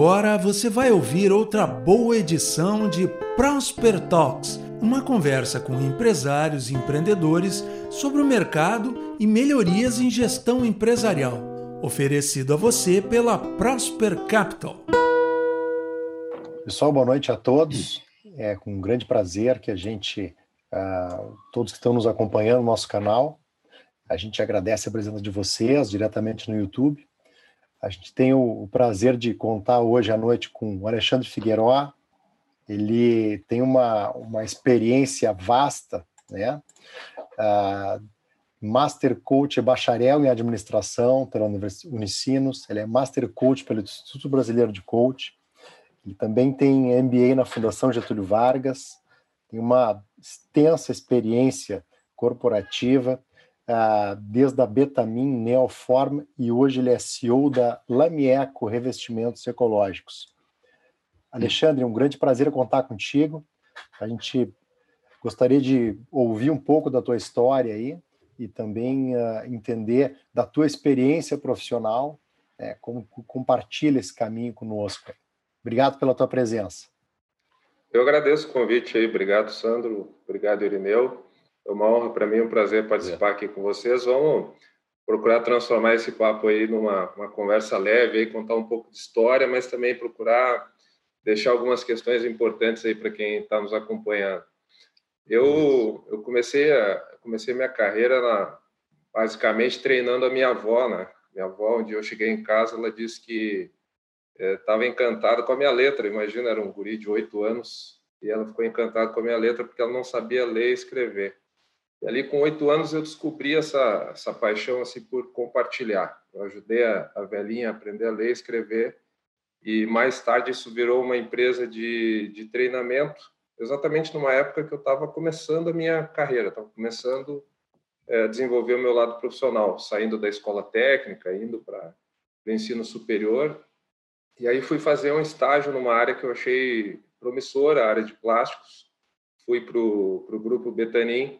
agora você vai ouvir outra boa edição de Prosper Talks, uma conversa com empresários e empreendedores sobre o mercado e melhorias em gestão empresarial, oferecido a você pela Prosper Capital. Pessoal, boa noite a todos. É com um grande prazer que a gente, uh, todos que estão nos acompanhando no nosso canal, a gente agradece a presença de vocês diretamente no YouTube a gente tem o, prazer de contar hoje à noite com o Alexandre Figueiró. Ele tem uma, uma experiência vasta, né? Uh, Master Coach é bacharel em administração pela Unicinos, ele é Master Coach pelo Instituto Brasileiro de Coach, ele também tem MBA na Fundação Getúlio Vargas, tem uma extensa experiência corporativa, desde a Betamin, Neoform, e hoje ele é CEO da Lamieco Revestimentos Ecológicos. Alexandre, um grande prazer contar contigo. A gente gostaria de ouvir um pouco da tua história aí e também uh, entender da tua experiência profissional, né, como compartilha esse caminho conosco. Obrigado pela tua presença. Eu agradeço o convite aí, obrigado Sandro, obrigado Irineu. É uma honra para mim, um prazer participar aqui com vocês. Vamos procurar transformar esse papo aí numa uma conversa leve, aí, contar um pouco de história, mas também procurar deixar algumas questões importantes aí para quem está nos acompanhando. Eu, eu comecei a comecei minha carreira na, basicamente treinando a minha avó, né? Minha avó, um dia eu cheguei em casa, ela disse que estava é, encantada com a minha letra. Imagina, era um guri de oito anos e ela ficou encantada com a minha letra porque ela não sabia ler e escrever. E ali com oito anos eu descobri essa, essa paixão assim por compartilhar. Eu ajudei a, a velhinha a aprender a ler escrever e mais tarde isso virou uma empresa de, de treinamento, exatamente numa época que eu estava começando a minha carreira, estava começando é, a desenvolver o meu lado profissional, saindo da escola técnica, indo para o ensino superior. E aí fui fazer um estágio numa área que eu achei promissora, a área de plásticos. Fui para o grupo Betanin,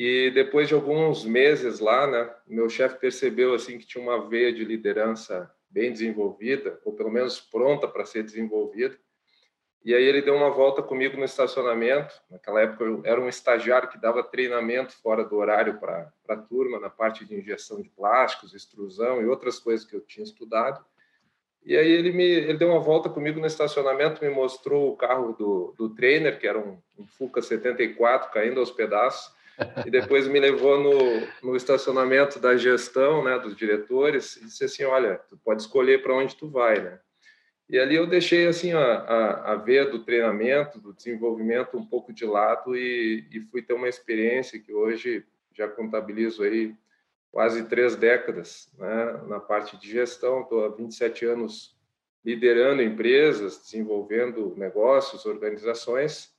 e depois de alguns meses lá, né, meu chefe percebeu assim que tinha uma veia de liderança bem desenvolvida, ou pelo menos pronta para ser desenvolvida. E aí ele deu uma volta comigo no estacionamento. Naquela época eu era um estagiário que dava treinamento fora do horário para a turma na parte de injeção de plásticos, extrusão e outras coisas que eu tinha estudado. E aí ele me ele deu uma volta comigo no estacionamento, me mostrou o carro do, do trainer, que era um, um Fuca 74 caindo aos pedaços e depois me levou no, no estacionamento da gestão, né, dos diretores, e disse assim, olha, tu pode escolher para onde tu vai, né? E ali eu deixei assim a, a, a do treinamento, do desenvolvimento um pouco de lado e, e fui ter uma experiência que hoje já contabilizo aí quase três décadas né, na parte de gestão. Estou há 27 anos liderando empresas, desenvolvendo negócios, organizações.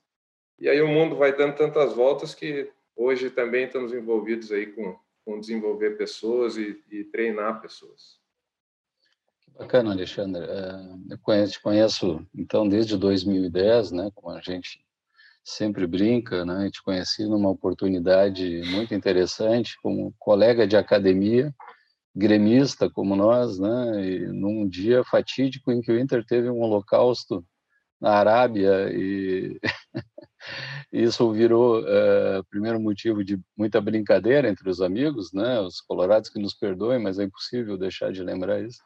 E aí o mundo vai dando tantas voltas que hoje também estamos envolvidos aí com, com desenvolver pessoas e, e treinar pessoas. Que bacana, Alexandre. É, eu conheço, te conheço, então, desde 2010, né, como a gente sempre brinca, né, e te conheci numa oportunidade muito interessante, como colega de academia, gremista como nós, né, e num dia fatídico em que o Inter teve um holocausto na Arábia e Isso virou uh, primeiro motivo de muita brincadeira entre os amigos, né? Os colorados que nos perdoem, mas é impossível deixar de lembrar isso.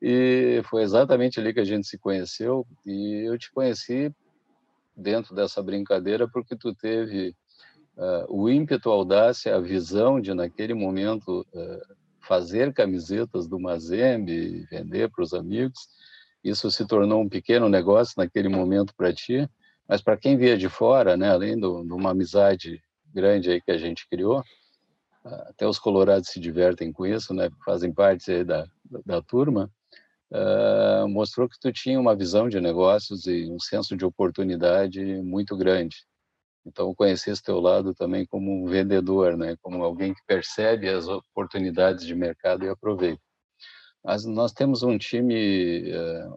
E foi exatamente ali que a gente se conheceu e eu te conheci dentro dessa brincadeira porque tu teve uh, o ímpeto, a audácia, a visão de naquele momento uh, fazer camisetas do Mazembe, vender para os amigos. Isso se tornou um pequeno negócio naquele momento para ti mas para quem via de fora, né, além de uma amizade grande aí que a gente criou, até os colorados se divertem com isso, né, fazem parte da, da, turma, uh, mostrou que tu tinha uma visão de negócios e um senso de oportunidade muito grande. Então, conheci esse teu lado também como um vendedor, né, como alguém que percebe as oportunidades de mercado e aproveita. Mas nós temos um time,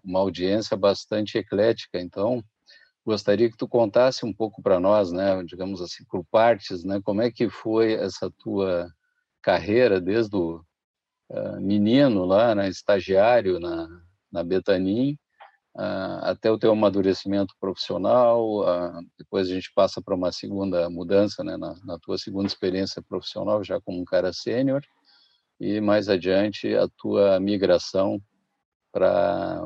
uma audiência bastante eclética, então gostaria que tu contasse um pouco para nós, né, digamos assim, por partes, né, como é que foi essa tua carreira desde o uh, menino lá, né, estagiário na, na Betanin, uh, até o teu amadurecimento profissional, uh, depois a gente passa para uma segunda mudança, né, na, na, tua segunda experiência profissional, já como um cara sênior, e mais adiante a tua migração para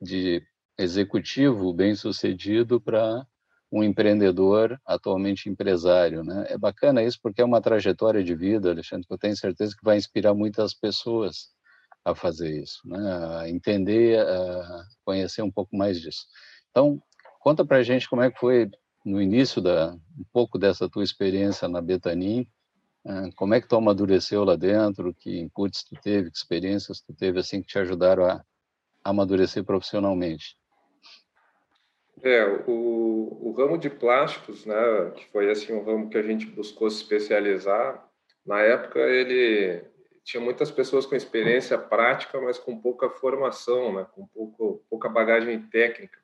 de executivo bem-sucedido para um empreendedor, atualmente empresário, né? É bacana isso porque é uma trajetória de vida, Alexandre, que eu tenho certeza que vai inspirar muitas pessoas a fazer isso, né? A entender, a conhecer um pouco mais disso. Então, conta para gente como é que foi no início da um pouco dessa tua experiência na Betanin, ah, como é que tu amadureceu lá dentro, que inputs tu teve, que experiências tu teve assim que te ajudaram a amadurecer profissionalmente? É, o, o ramo de plásticos, né, que foi assim um ramo que a gente buscou se especializar, na época ele tinha muitas pessoas com experiência prática, mas com pouca formação, né, com pouco, pouca bagagem técnica.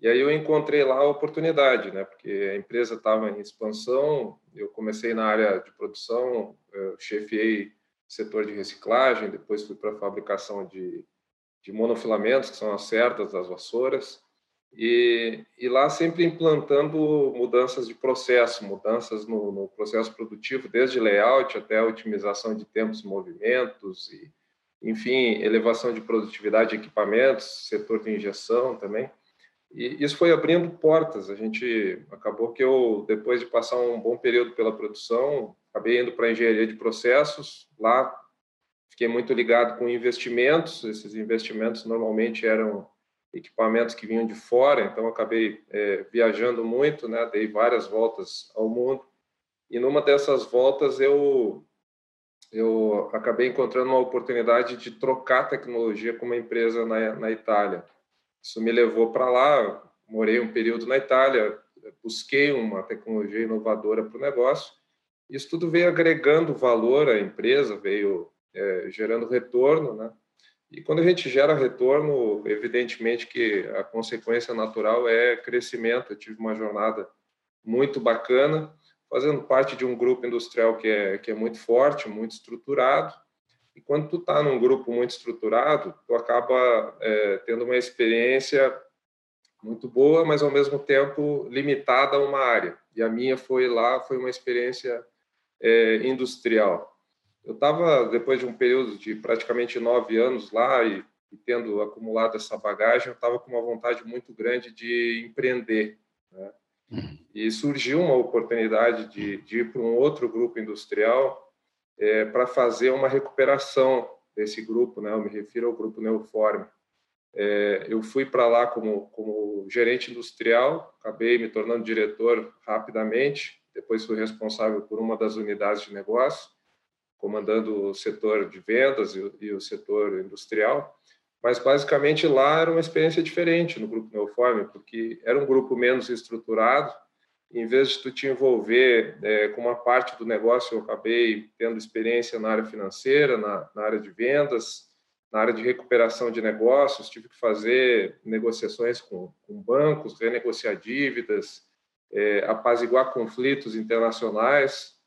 E aí eu encontrei lá a oportunidade, né, porque a empresa estava em expansão, eu comecei na área de produção, chefiei setor de reciclagem, depois fui para a fabricação de, de monofilamentos, que são as cerdas das vassouras, e, e lá sempre implantando mudanças de processo, mudanças no, no, processo produtivo, desde layout até otimização de tempos e movimentos, e, enfim, elevação de produtividade de equipamentos, setor de injeção também. E isso foi abrindo portas. A gente acabou que eu, depois de passar um bom período pela produção, acabei indo para engenharia de processos. Lá fiquei muito ligado com investimentos. Esses investimentos normalmente eram equipamentos que vinham de fora, então acabei é, viajando muito, né? Dei várias voltas ao mundo e numa dessas voltas eu eu acabei encontrando uma oportunidade de trocar tecnologia com uma empresa na, na Itália. Isso me levou para lá, morei um período na Itália, busquei uma tecnologia inovadora para o negócio. Isso tudo veio agregando valor à empresa, veio é, gerando retorno, né? E quando a gente gera retorno, evidentemente que a consequência natural é crescimento. Eu tive uma jornada muito bacana, fazendo parte de um grupo industrial que é, que é muito forte, muito estruturado. E quando tu está num grupo muito estruturado, tu acaba é, tendo uma experiência muito boa, mas ao mesmo tempo limitada a uma área. E a minha foi lá, foi uma experiência é, industrial. Eu estava, depois de um período de praticamente nove anos lá e, e tendo acumulado essa bagagem, eu estava com uma vontade muito grande de empreender. Né? E surgiu uma oportunidade de, de ir para um outro grupo industrial é, para fazer uma recuperação desse grupo, né? Eu me refiro ao grupo Neoforme. É, eu fui para lá como, como gerente industrial, acabei me tornando diretor rapidamente, depois fui responsável por uma das unidades de negócio comandando o setor de vendas e, e o setor industrial, mas basicamente lá era uma experiência diferente no grupo Neoforme, porque era um grupo menos estruturado. Em vez de tu te envolver é, com uma parte do negócio, eu acabei tendo experiência na área financeira, na, na área de vendas, na área de recuperação de negócios. Tive que fazer negociações com, com bancos, renegociar dívidas, é, apaziguar conflitos internacionais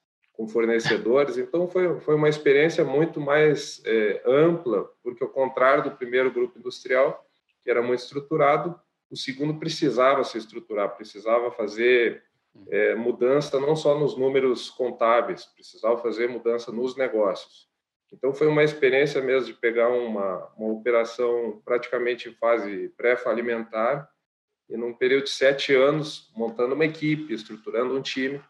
com fornecedores. Então, foi, foi uma experiência muito mais é, ampla, porque, ao contrário do primeiro grupo industrial, que era muito estruturado, o segundo precisava se estruturar, precisava fazer é, mudança não só nos números contábeis, precisava fazer mudança nos negócios. Então, foi uma experiência mesmo de pegar uma, uma operação praticamente em fase pré-falimentar e, num período de sete anos, montando uma equipe, estruturando um time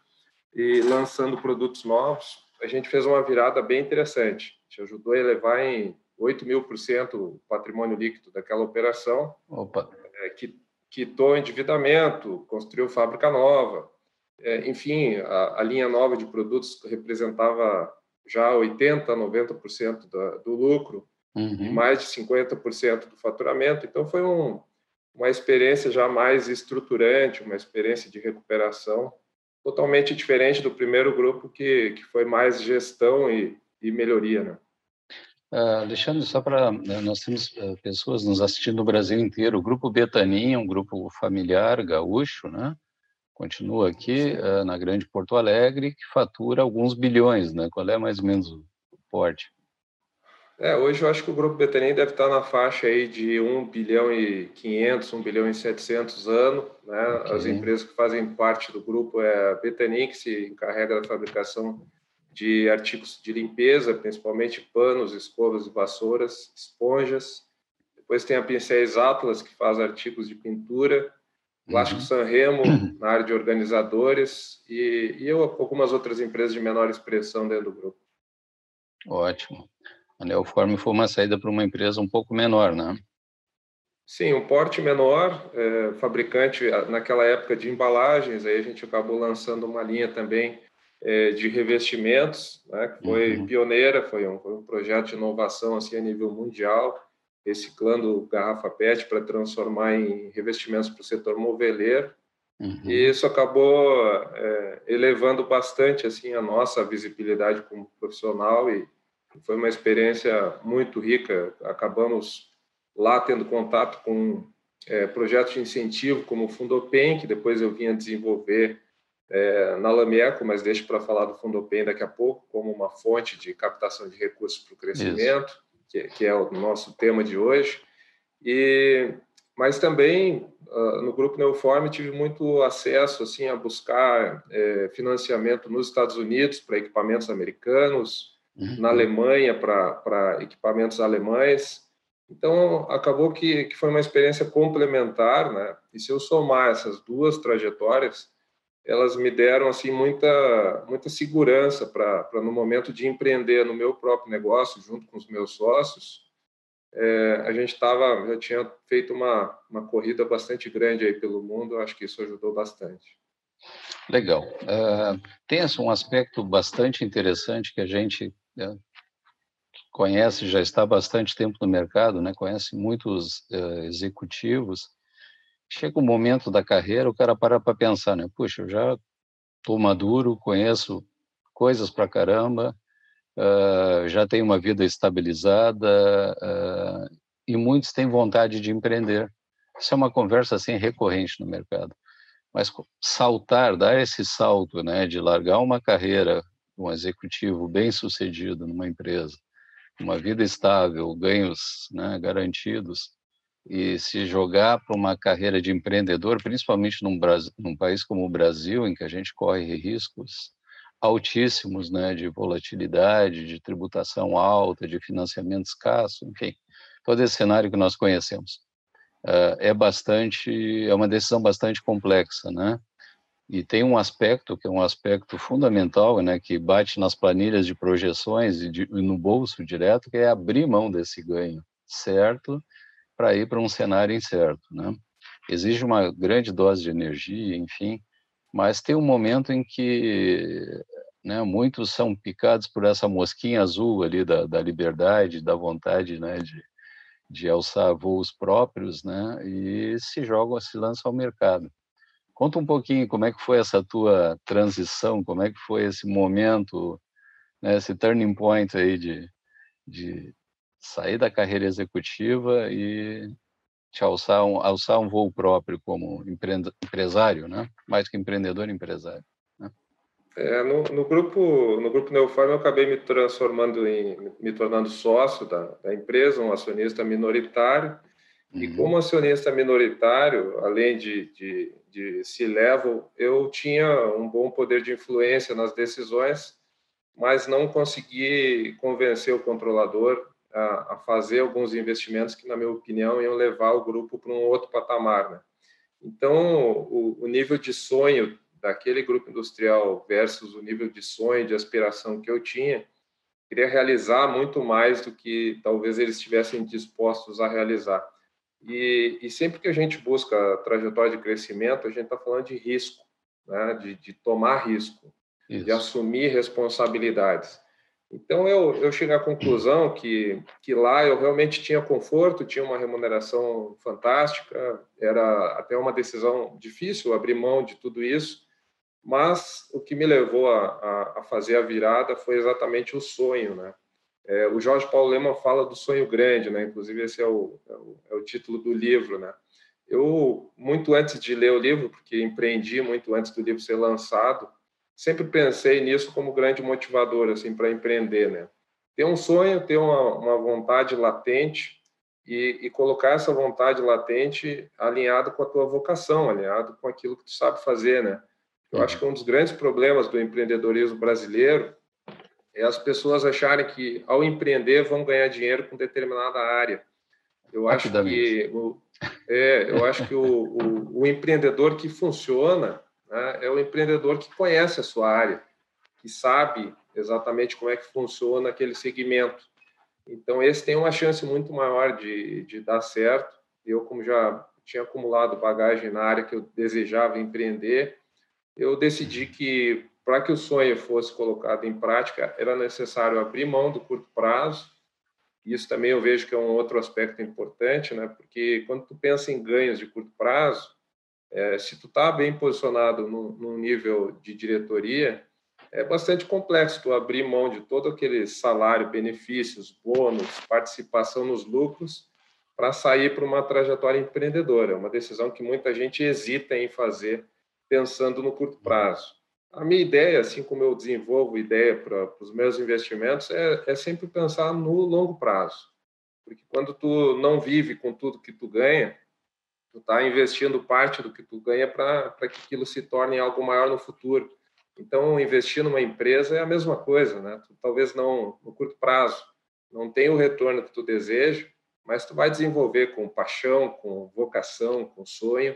e lançando produtos novos, a gente fez uma virada bem interessante. A gente ajudou a elevar em 8 mil por cento o patrimônio líquido daquela operação. Opa. É, que quitou endividamento, construiu fábrica nova. É, enfim, a, a, linha nova de produtos representava já 80%, 90% do, do lucro uhum. e mais de 50% do faturamento. Então, foi um, uma experiência já mais estruturante, uma experiência de recuperação totalmente diferente do primeiro grupo, que, que foi mais gestão e, e melhoria. Né? Uh, Alexandre, só para. Né, nós temos uh, pessoas nos assistindo no Brasil inteiro. O grupo Betaninha, um grupo familiar gaúcho, né? Continua aqui uh, na Grande Porto Alegre, que fatura alguns bilhões, né? Qual é mais ou menos o porte? É, hoje eu acho que o Grupo Betanin deve estar na faixa aí de 1 bilhão e 500, 1 bilhão e 700 anos. Né? Okay. As empresas que fazem parte do grupo é a Betanin, que se encarrega da fabricação de artigos de limpeza, principalmente panos, escovas e vassouras, esponjas. Depois tem a Pincéis Atlas, que faz artigos de pintura. Plástico uhum. Sanremo, na área de organizadores. E, e eu, algumas outras empresas de menor expressão dentro do grupo. Ótimo. A Neoform foi uma saída para uma empresa um pouco menor, né? Sim, um porte menor, é, fabricante naquela época de embalagens, aí a gente acabou lançando uma linha também é, de revestimentos, né, que foi uhum. pioneira, foi um, foi um, projeto de inovação assim a nível mundial, reciclando garrafa PET para transformar em revestimentos para o setor moveleiro. Uhum. E isso acabou é, elevando bastante assim a nossa visibilidade como profissional e foi uma experiência muito rica. Acabamos lá tendo contato com é, projetos de incentivo como o Fundopem, que depois eu vinha desenvolver é, na Lameco, mas deixo para falar do Fundopem daqui a pouco, como uma fonte de captação de recursos para o crescimento, que, que, é o nosso tema de hoje. E, mas também uh, no Grupo Neoform tive muito acesso assim a buscar é, financiamento nos Estados Unidos para equipamentos americanos, uhum. na Alemanha para equipamentos alemães. Então, acabou que, que foi uma experiência complementar, né? E se eu somar essas duas trajetórias, elas me deram assim muita muita segurança para no momento de empreender no meu próprio negócio junto com os meus sócios é, a gente estava já tinha feito uma uma corrida bastante grande aí pelo mundo acho que isso ajudou bastante legal uh, tem um aspecto bastante interessante que a gente né, conhece, já está há bastante tempo no mercado, né, conhece muitos uh, executivos, chega um momento da carreira, o cara para para pensar, né, puxa, eu já estou maduro, conheço coisas para caramba, uh, já tenho uma vida estabilizada uh, e muitos têm vontade de empreender. Isso é uma conversa assim recorrente no mercado. Mas saltar, dar esse salto, né, de largar uma carreira um executivo bem sucedido numa empresa, uma vida estável, ganhos né, garantidos, e se jogar para uma carreira de empreendedor, principalmente num, num, país como o Brasil, em que a gente corre riscos altíssimos né, de volatilidade, de tributação alta, de financiamento escasso, enfim, todo esse cenário que nós conhecemos. Uh, é bastante, é uma decisão bastante complexa, né? E tem um aspecto que é um aspecto fundamental, né, que bate nas planilhas de projeções e, de, e no bolso direto, que é abrir mão desse ganho certo para ir para um cenário incerto, né? Exige uma grande dose de energia, enfim, mas tem um momento em que né, muitos são picados por essa mosquinha azul ali da, da liberdade, da vontade né, de, de alçar voos próprios, né, e se jogam, se lançam ao mercado. Conta um pouquinho como é que foi essa tua transição, como é que foi esse momento, né, esse turning point aí de, de sair da carreira executiva e te alçar um, alçar um voo próprio como empresário, né? Mais que empreendedor, empresário. Né? É, no, no, grupo no grupo Neofarm eu acabei me transformando em me tornando sócio da, da empresa, um acionista minoritário. Uhum. E como acionista minoritário, além de, de de C-level, eu tinha um bom poder de influência nas decisões, mas não consegui convencer o controlador a, a fazer alguns investimentos que, na minha opinião, iam levar o grupo para um outro patamar. Né? Então, o, o nível de sonho daquele grupo industrial versus o nível de sonho, de aspiração que eu tinha, queria realizar muito mais do que talvez eles estivessem dispostos a realizar. E, e, sempre que a gente busca trajetória de crescimento, a gente está falando de risco, né? de, de tomar risco, Isso. de assumir responsabilidades. Então, eu, eu cheguei à conclusão que, que lá eu realmente tinha conforto, tinha uma remuneração fantástica, era até uma decisão difícil abrir mão de tudo isso, mas o que me levou a, a, a fazer a virada foi exatamente o sonho, né? É, o Jorge Paulo Leman fala do sonho grande, né? Inclusive esse é o, é o, é o, título do livro, né? Eu muito antes de ler o livro, porque empreendi muito antes do livro ser lançado, sempre pensei nisso como grande motivador assim para empreender, né? ter um sonho, ter uma, uma vontade latente e, e, colocar essa vontade latente alinhado com a tua vocação, alinhado com aquilo que tu sabe fazer, né? Eu uhum. acho que um dos grandes problemas do empreendedorismo brasileiro é as pessoas acharem que ao empreender vão ganhar dinheiro com determinada área. Eu acho que o, é, eu acho que o, o, o empreendedor que funciona né, é o empreendedor que conhece a sua área, que sabe exatamente como é que funciona aquele segmento. Então, esse tem uma chance muito maior de, de dar certo. Eu, como já tinha acumulado bagagem na área que eu desejava empreender, eu decidi que, para que o sonho fosse colocado em prática, era necessário abrir mão do curto prazo. Isso também eu vejo que é um outro aspecto importante, né? porque quando tu pensa em ganhos de curto prazo, é, se tu está bem posicionado no, no nível de diretoria, é bastante complexo tu abrir mão de todo aquele salário, benefícios, bônus, participação nos lucros para sair para uma trajetória empreendedora. É uma decisão que muita gente hesita em fazer pensando no curto prazo. A minha ideia, assim como eu desenvolvo ideia para os meus investimentos, é, é sempre pensar no longo prazo. Porque quando tu não vive com tudo que tu ganha, tu está investindo parte do que tu ganha para que aquilo se torne algo maior no futuro. Então, investir numa empresa é a mesma coisa, né? Tu, talvez não no curto prazo, não tenha o retorno que tu deseja, mas tu vai desenvolver com paixão, com vocação, com sonho,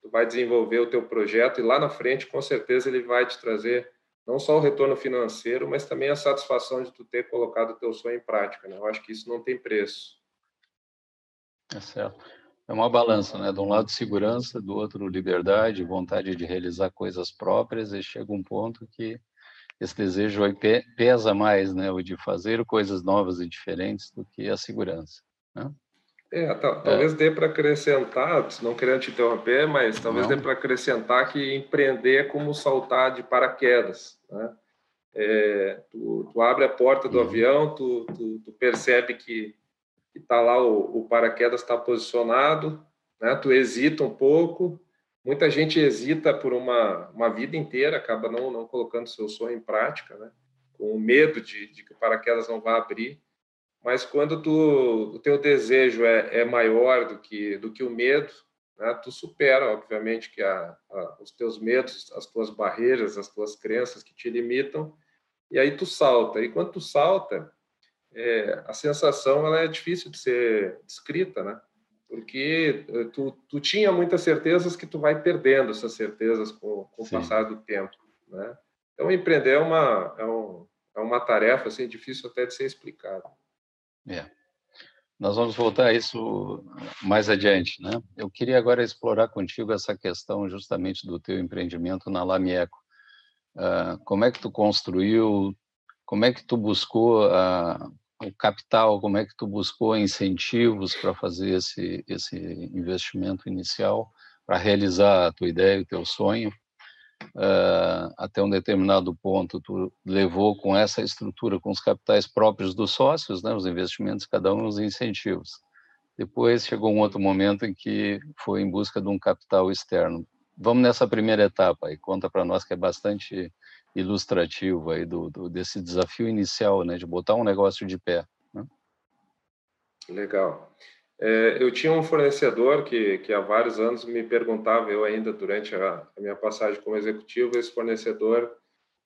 tu vai desenvolver o teu projeto e lá na frente, com certeza, ele vai te trazer não só o retorno financeiro, mas também a satisfação de tu ter colocado o teu sonho em prática, né? Eu acho que isso não tem preço. É certo é uma balança, né? De um lado segurança, do outro liberdade, vontade de realizar coisas próprias, e chega um ponto que esse desejo aí pesa mais, né? O de fazer coisas novas e diferentes do que a segurança. Né? É, talvez é. dê para acrescentar, não querendo te interromper, mas talvez não. dê para acrescentar que empreender é como saltar de paraquedas, né? É, tu, tu, abre a porta do uhum. avião, tu, tu, tu percebe que que está lá o, o paraquedas está posicionado, né? Tu hesita um pouco. Muita gente hesita por uma, uma vida inteira, acaba não, não colocando seu sonho em prática, né? Com medo de, de que o paraquedas não vá abrir. Mas quando tu, o teu desejo é, é maior do que, do que o medo, né? tu supera, obviamente, que a, a, os teus medos, as tuas barreiras, as tuas crenças que te limitam, e aí tu salta. E quando tu salta, é, a sensação ela é difícil de ser descrita, né? Porque eh, tu, tu tinha muitas certezas que tu vai perdendo essas certezas com, com o passar do tempo, né? Então, empreender é uma, é, um, é uma tarefa assim, difícil até de ser explicada. É. Nós vamos voltar a isso mais adiante, né? Eu queria agora explorar contigo essa questão justamente do teu empreendimento na Lamieco. Uh, como é que tu construiu como é que tu buscou a, o capital, como é que tu buscou incentivos para fazer esse, esse investimento inicial, para realizar a tua ideia, o teu sonho. Uh, até um determinado ponto, tu levou com essa estrutura, com os capitais próprios dos sócios, né, os investimentos, cada um os incentivos. Depois chegou um outro momento em que foi em busca de um capital externo. Vamos nessa primeira etapa e conta para nós que é bastante ilustrativo aí do, do, desse desafio inicial, né, de botar um negócio de pé. Né? Legal. É, eu tinha um fornecedor que, que há vários anos me perguntava, eu ainda durante a, a minha passagem como executivo, esse fornecedor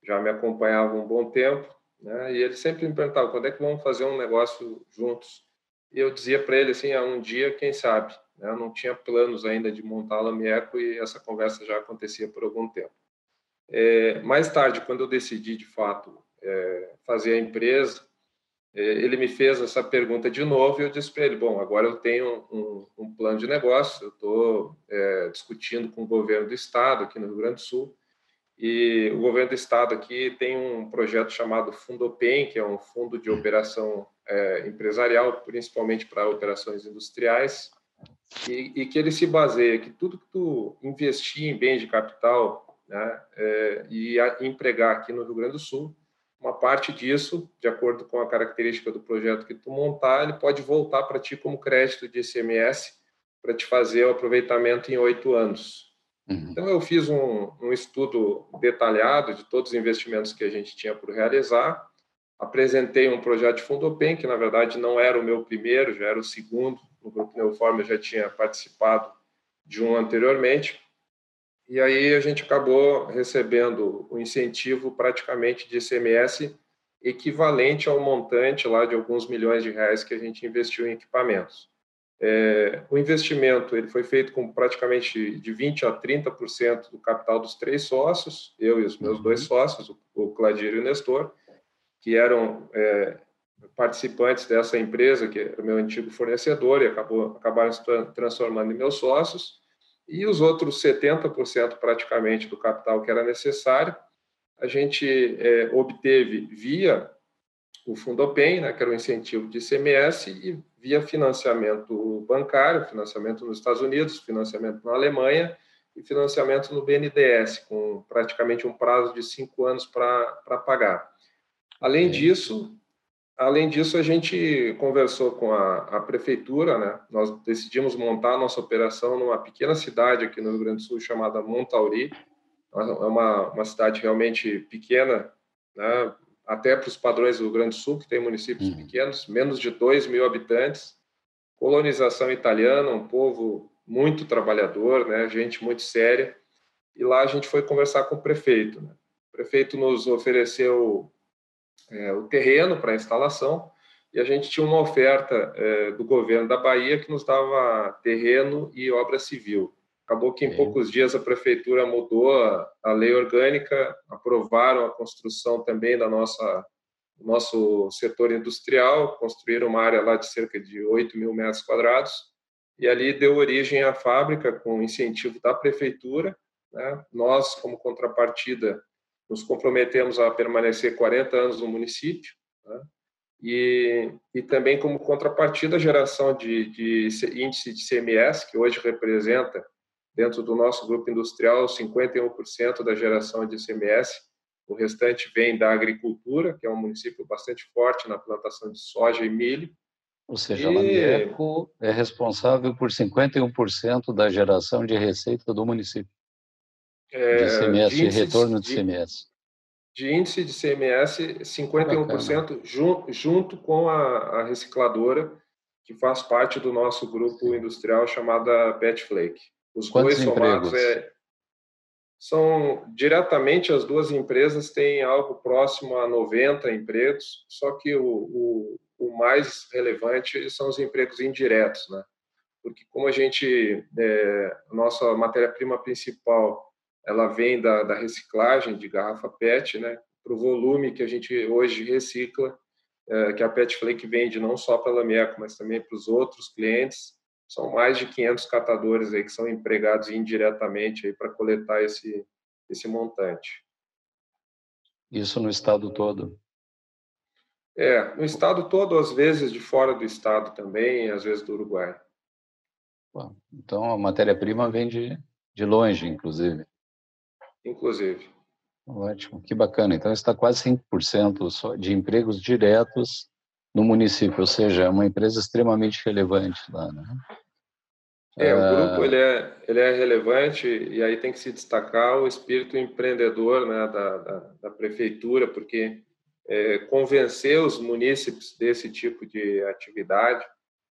já me acompanhava um bom tempo, né, e ele sempre me perguntava quando é que vamos fazer um negócio juntos. E eu dizia para ele assim, ah, um dia, quem sabe. Né, eu não tinha planos ainda de montar a Lamieco e essa conversa já acontecia por algum tempo. É, mais tarde, quando eu decidi de fato é, fazer a empresa, ele me fez essa pergunta de novo e eu disse para ele: Bom, agora eu tenho um, um plano de negócio, eu estou é, discutindo com o governo do estado aqui no Rio Grande do Sul. E o governo do estado aqui tem um projeto chamado Fundopem, que é um fundo de operação é, empresarial, principalmente para operações industriais, e, e, que ele se baseia que tudo que tu investir em bens de capital né, é, e empregar aqui no Rio Grande do Sul. Uma parte disso, de acordo com a característica do projeto que tu montar, ele pode voltar para ti como crédito de ICMS para te fazer o aproveitamento em oito anos. Uhum. Então, eu fiz um, um, estudo detalhado de todos os investimentos que a gente tinha por realizar. apresentei um projeto de fundo Open, que na verdade não era o meu primeiro, já era o segundo. No Grupo Neoform eu já tinha participado de um anteriormente. E aí a gente acabou recebendo o um incentivo praticamente de ICMS equivalente ao montante lá de alguns milhões de reais que a gente investiu em equipamentos. É, o investimento ele foi feito com praticamente de 20 a 30% do capital dos três sócios, eu e os meus dois uhum. sócios, o, o Cladir e o Nestor, que eram é, participantes dessa empresa, que era o meu antigo fornecedor, e acabou, acabaram se transformando em meus sócios, e os outros 70% praticamente do capital que era necessário, a gente é, obteve via o Fundopem, né, que era o incentivo de ICMS, e via financiamento bancário, financiamento nos Estados Unidos, financiamento na Alemanha e financiamento no BNDES, com praticamente um prazo de cinco anos para pagar. Além disso, além disso, a gente conversou com a, a, prefeitura, né? Nós decidimos montar a nossa operação numa pequena cidade aqui no Rio Grande do Sul chamada Montauri. É uma, uma cidade realmente pequena, né? Até para os padrões do Rio Grande do Sul, que tem municípios uhum. pequenos, menos de 2 mil habitantes. Colonização italiana, um povo muito trabalhador, né? Gente muito séria. E lá a gente foi conversar com o prefeito. Né? O prefeito nos ofereceu é, o terreno para instalação e a gente tinha uma oferta é, do governo da Bahia que nos dava terreno e obra civil. Acabou que em poucos dias a prefeitura mudou a, a lei orgânica, aprovaram a construção também da nossa do nosso setor industrial, construíram uma área lá de cerca de 8 mil metros quadrados e ali deu origem à fábrica com incentivo da prefeitura. Né? Nós, como contrapartida, nos comprometemos a permanecer 40 anos no município, né? e, e também como contrapartida a geração de, de índice de CMS, que hoje representa, dentro do nosso grupo industrial, 51% da geração de CMS, o restante vem da agricultura, que é um município bastante forte na plantação de soja e milho. Ou seja, e... a Landeco é responsável por 51% da geração de receita do município. É, de CMS, de, retorno de, de, CMS. De índice de CMS, 51% junto, junto com a, a, recicladora, que faz parte do nosso grupo industrial chamada Petflake. Os Quantos dois somados é, são diretamente as duas empresas têm algo próximo a 90 empregos, só que o, o, o mais relevante são os empregos indiretos, né? Porque como a gente, é, nossa matéria-prima principal ela vem da, da reciclagem de garrafa PET, né, para o volume que a gente hoje recicla, é, que a PET Flake vende não só para a Lameco, mas também para os outros clientes. São mais de 500 catadores aí que são empregados indiretamente aí para coletar esse, esse montante. Isso no estado todo? É, no estado todo, às vezes de fora do estado também, às vezes do Uruguai. Bom, então a matéria-prima vem de, de longe, inclusive inclusive. Ótimo, que bacana. Então está quase 5% de empregos diretos no município, ou seja, é uma empresa extremamente relevante lá, né? É, o ah, grupo ele é, ele é relevante e aí tem que se destacar o espírito empreendedor né, da, da, da prefeitura, porque é, convencer os munícipes desse tipo de atividade,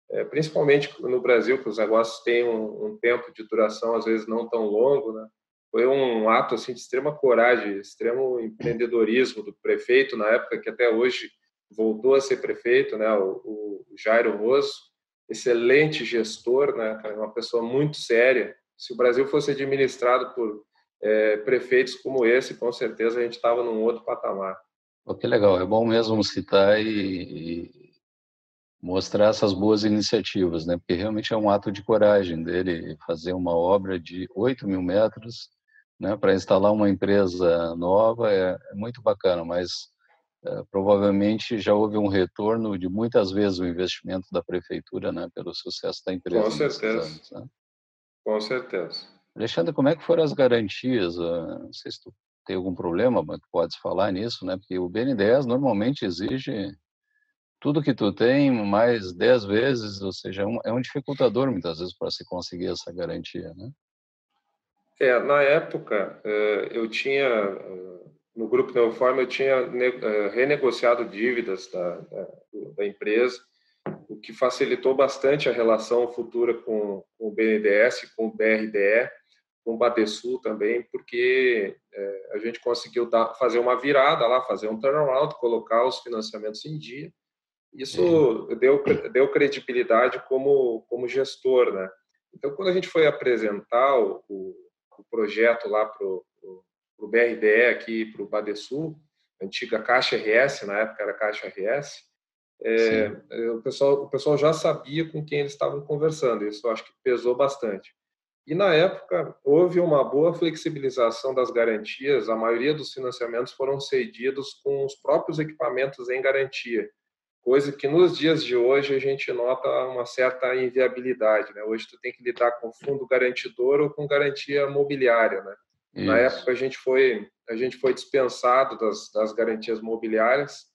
é, principalmente no Brasil, que os negócios têm um, um, tempo de duração às vezes não tão longo, né, foi um ato assim de extrema coragem, extremo empreendedorismo do prefeito na época que até hoje voltou a ser prefeito, né, o, o Jairo Roso, excelente gestor, né, uma pessoa muito séria. Se o Brasil fosse administrado por é, prefeitos como esse, com certeza a gente estava num outro patamar. Oh, que legal, é bom mesmo citar e, e, mostrar essas boas iniciativas, né? Porque realmente é um ato de coragem dele fazer uma obra de 8 mil metros né, para instalar uma empresa nova é, é muito bacana, mas é, provavelmente já houve um retorno de muitas vezes o investimento da prefeitura, né, pelo sucesso da empresa. Com certeza. Anos, né? Com certeza. Alexandre, como é que foram as garantias? Ah, não sei se tu tem algum problema, mas tu podes falar nisso, né? Porque o BNDES normalmente exige tudo que tu tem mais 10 vezes, ou seja, é um, é um dificultador muitas vezes para se conseguir essa garantia, né? É, na época, eh, eu tinha eh, no grupo Neoform eu tinha uh, renegociado dívidas da, da, da, empresa, o que facilitou bastante a relação futura com, com o BNDES, com o BRDE, com o Badesul também, porque a gente conseguiu dar, fazer uma virada lá, fazer um turnaround, colocar os financiamentos em dia. Isso deu, deu credibilidade como, como gestor, né? Então, quando a gente foi apresentar o, o projeto lá para o BRDE, aqui para o Badesul, antiga Caixa RS, na época era Caixa RS, é, o, pessoal, o pessoal já sabia com quem eles estavam conversando, isso acho que pesou bastante. E na época houve uma boa flexibilização das garantias, a maioria dos financiamentos foram cedidos com os próprios equipamentos em garantia, coisa que nos dias de hoje a gente nota uma certa inviabilidade. Né? Hoje tu tem que lidar com fundo garantidor ou com garantia mobiliária. Né? Na época a gente foi a gente foi dispensado das, das garantias mobiliárias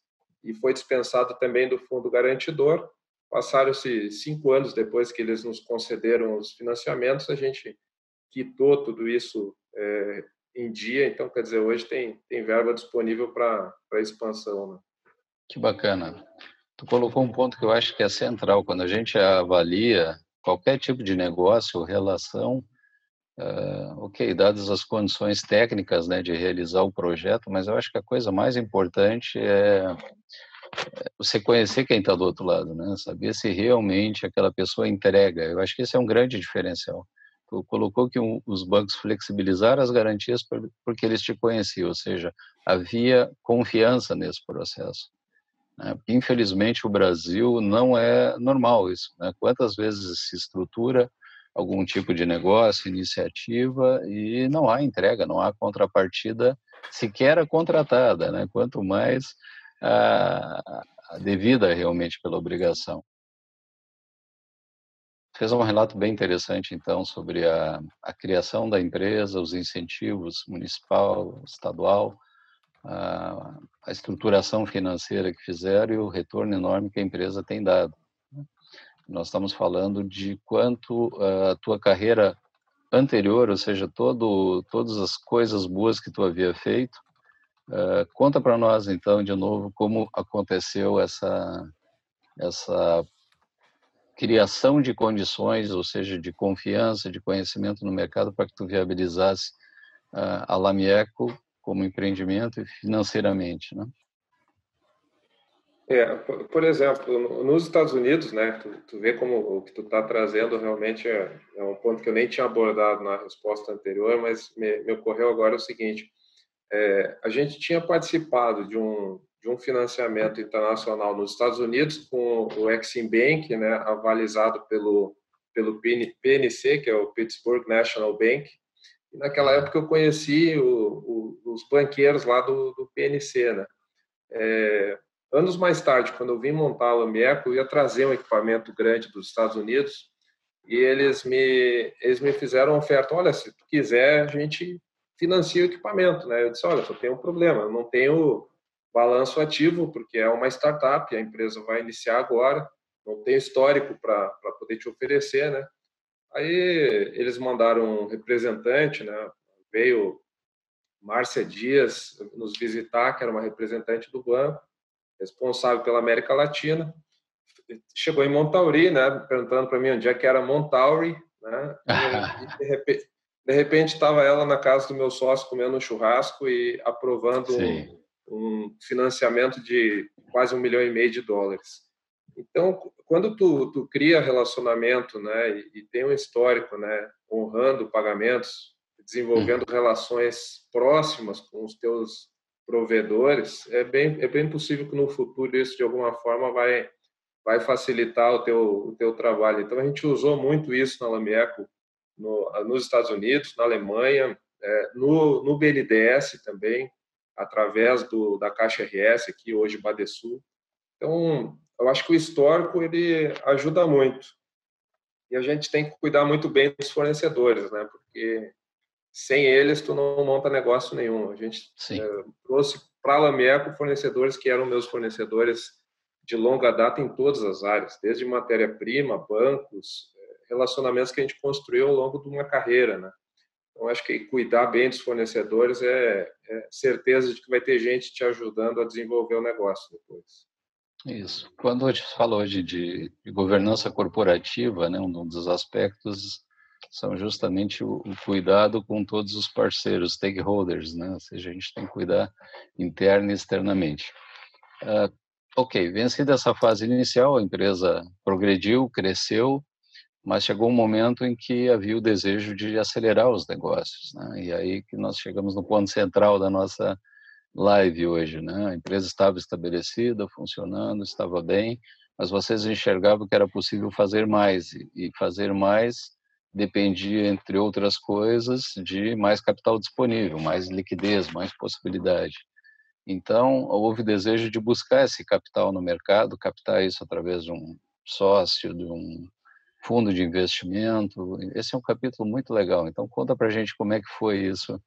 e foi dispensado também do fundo garantidor Passaram-se cinco anos depois que eles nos concederam os financiamentos, a gente quitou tudo isso é, em dia. Então, quer dizer, hoje tem, tem verba disponível para expansão. Né? Que bacana. Tu colocou um ponto que eu acho que é central. Quando a gente avalia qualquer tipo de negócio, relação, uh, ok, dadas as condições técnicas né, de realizar o projeto, mas eu acho que a coisa mais importante é você conhecer quem está do outro lado, né? Saber se realmente aquela pessoa entrega. Eu acho que esse é um grande diferencial. Tu colocou que um, os bancos flexibilizaram as garantias porque eles te conheciam, ou seja, havia confiança nesse processo. Né? Infelizmente, o Brasil não é normal isso. Né? Quantas vezes se estrutura algum tipo de negócio, iniciativa e não há entrega, não há contrapartida sequer contratada, né? Quanto mais a, a devida realmente pela obrigação. Fez um relato bem interessante, então, sobre a, a criação da empresa, os incentivos municipal, estadual, a, estruturação financeira que fizeram e o retorno enorme que a empresa tem dado. Né. Nós estamos falando de quanto a tua carreira anterior, ou seja, todo, todas as coisas boas que tu havia feito, Uh, conta para nós, então, de novo, como aconteceu essa, essa criação de condições, ou seja, de confiança, de conhecimento no mercado para que tu viabilizasse uh, a Lamieco como empreendimento e financeiramente, né? É, por, exemplo, nos Estados Unidos, né, tu, tu vê como o que tu está trazendo realmente é, é, um ponto que eu nem tinha abordado na resposta anterior, mas me, me ocorreu agora o seguinte, é, a gente tinha participado de um, de um financiamento internacional nos Estados Unidos com o Exim Bank, né, avalizado pelo, pelo PNC, que é o Pittsburgh National Bank. E naquela época eu conheci o, o, os banqueiros lá do, do PNC. Né? É, anos mais tarde, quando eu vim montar a Lamieco, eu ia trazer um equipamento grande dos Estados Unidos e eles me, eles me fizeram uma oferta, olha, se tu quiser, a gente financia o equipamento, né? Eu disse, olha, só tem um problema, eu não tenho balanço ativo, porque é uma startup, a empresa vai iniciar agora, não tem histórico para poder te oferecer, né? Aí eles mandaram um representante, né? Veio Márcia Dias nos visitar, que era uma representante do banco, responsável pela América Latina. Chegou em Montauri, né? Perguntando para mim onde é que era Montauri, né? E, de repente, de repente estava ela na casa do meu sócio comendo um churrasco e aprovando um, um, financiamento de quase um milhão e meio de dólares. Então, quando tu, tu cria relacionamento, né, e, e, tem um histórico, né, honrando pagamentos, desenvolvendo uhum. relações próximas com os teus provedores, é bem é bem possível que no futuro isso de alguma forma vai vai facilitar o teu o teu trabalho. Então a gente usou muito isso na Lamieco no, nos Estados Unidos, na Alemanha, é, no, no BNDES também, através do, da Caixa RS, aqui hoje Badesul. Então, eu acho que o histórico ele ajuda muito. E a gente tem que cuidar muito bem dos fornecedores, né? Porque sem eles tu não monta negócio nenhum. A gente é, trouxe para a Lameco fornecedores que eram meus fornecedores de longa data em todas as áreas, desde matéria-prima, bancos, relacionamentos que a gente construiu ao longo de uma carreira, né? Então, acho que cuidar bem dos fornecedores é, é certeza de que vai ter gente te ajudando a desenvolver o negócio depois. Isso. Quando a gente fala hoje de, de governança corporativa, né, um dos aspectos são justamente o, o, cuidado com todos os parceiros, stakeholders, né? ou seja, a gente tem que cuidar interna e externamente. Uh, ok, vencida essa fase inicial, a empresa progrediu, cresceu, mas chegou um momento em que havia o desejo de acelerar os negócios, né? e aí que nós chegamos no ponto central da nossa live hoje, né? A empresa estava estabelecida, funcionando, estava bem, mas vocês enxergavam que era possível fazer mais e fazer mais dependia, entre outras coisas, de mais capital disponível, mais liquidez, mais possibilidade. Então, houve desejo de buscar esse capital no mercado, captar isso através de um sócio, de um fundo de investimento. Esse é um capítulo muito legal. Então, conta para gente como é que foi isso,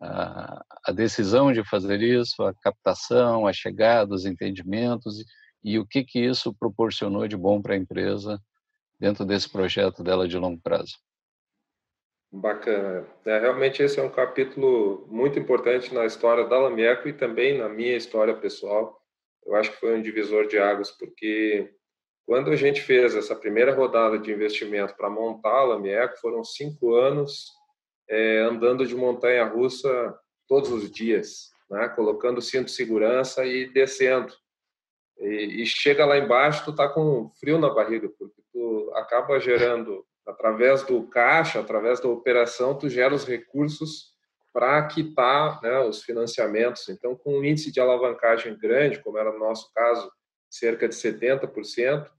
a, decisão de fazer isso, a captação, a chegada, os entendimentos e, e o que que isso proporcionou de bom para a empresa dentro desse projeto dela de longo prazo. Bacana. É, realmente esse é um capítulo muito importante na história da Lamieco e também na minha história pessoal. Eu acho que foi um divisor de águas, porque quando a gente fez essa primeira rodada de investimento para montar a Lamieco, foram cinco anos é, andando de montanha-russa todos os dias, né? colocando cinto de segurança e descendo. E, e chega lá embaixo, tu tá com frio na barriga, porque tu acaba gerando através do caixa, através da operação, tu gera os recursos para quitar né, os financiamentos. Então, com um índice de alavancagem grande, como era no nosso caso, cerca de 70%, é,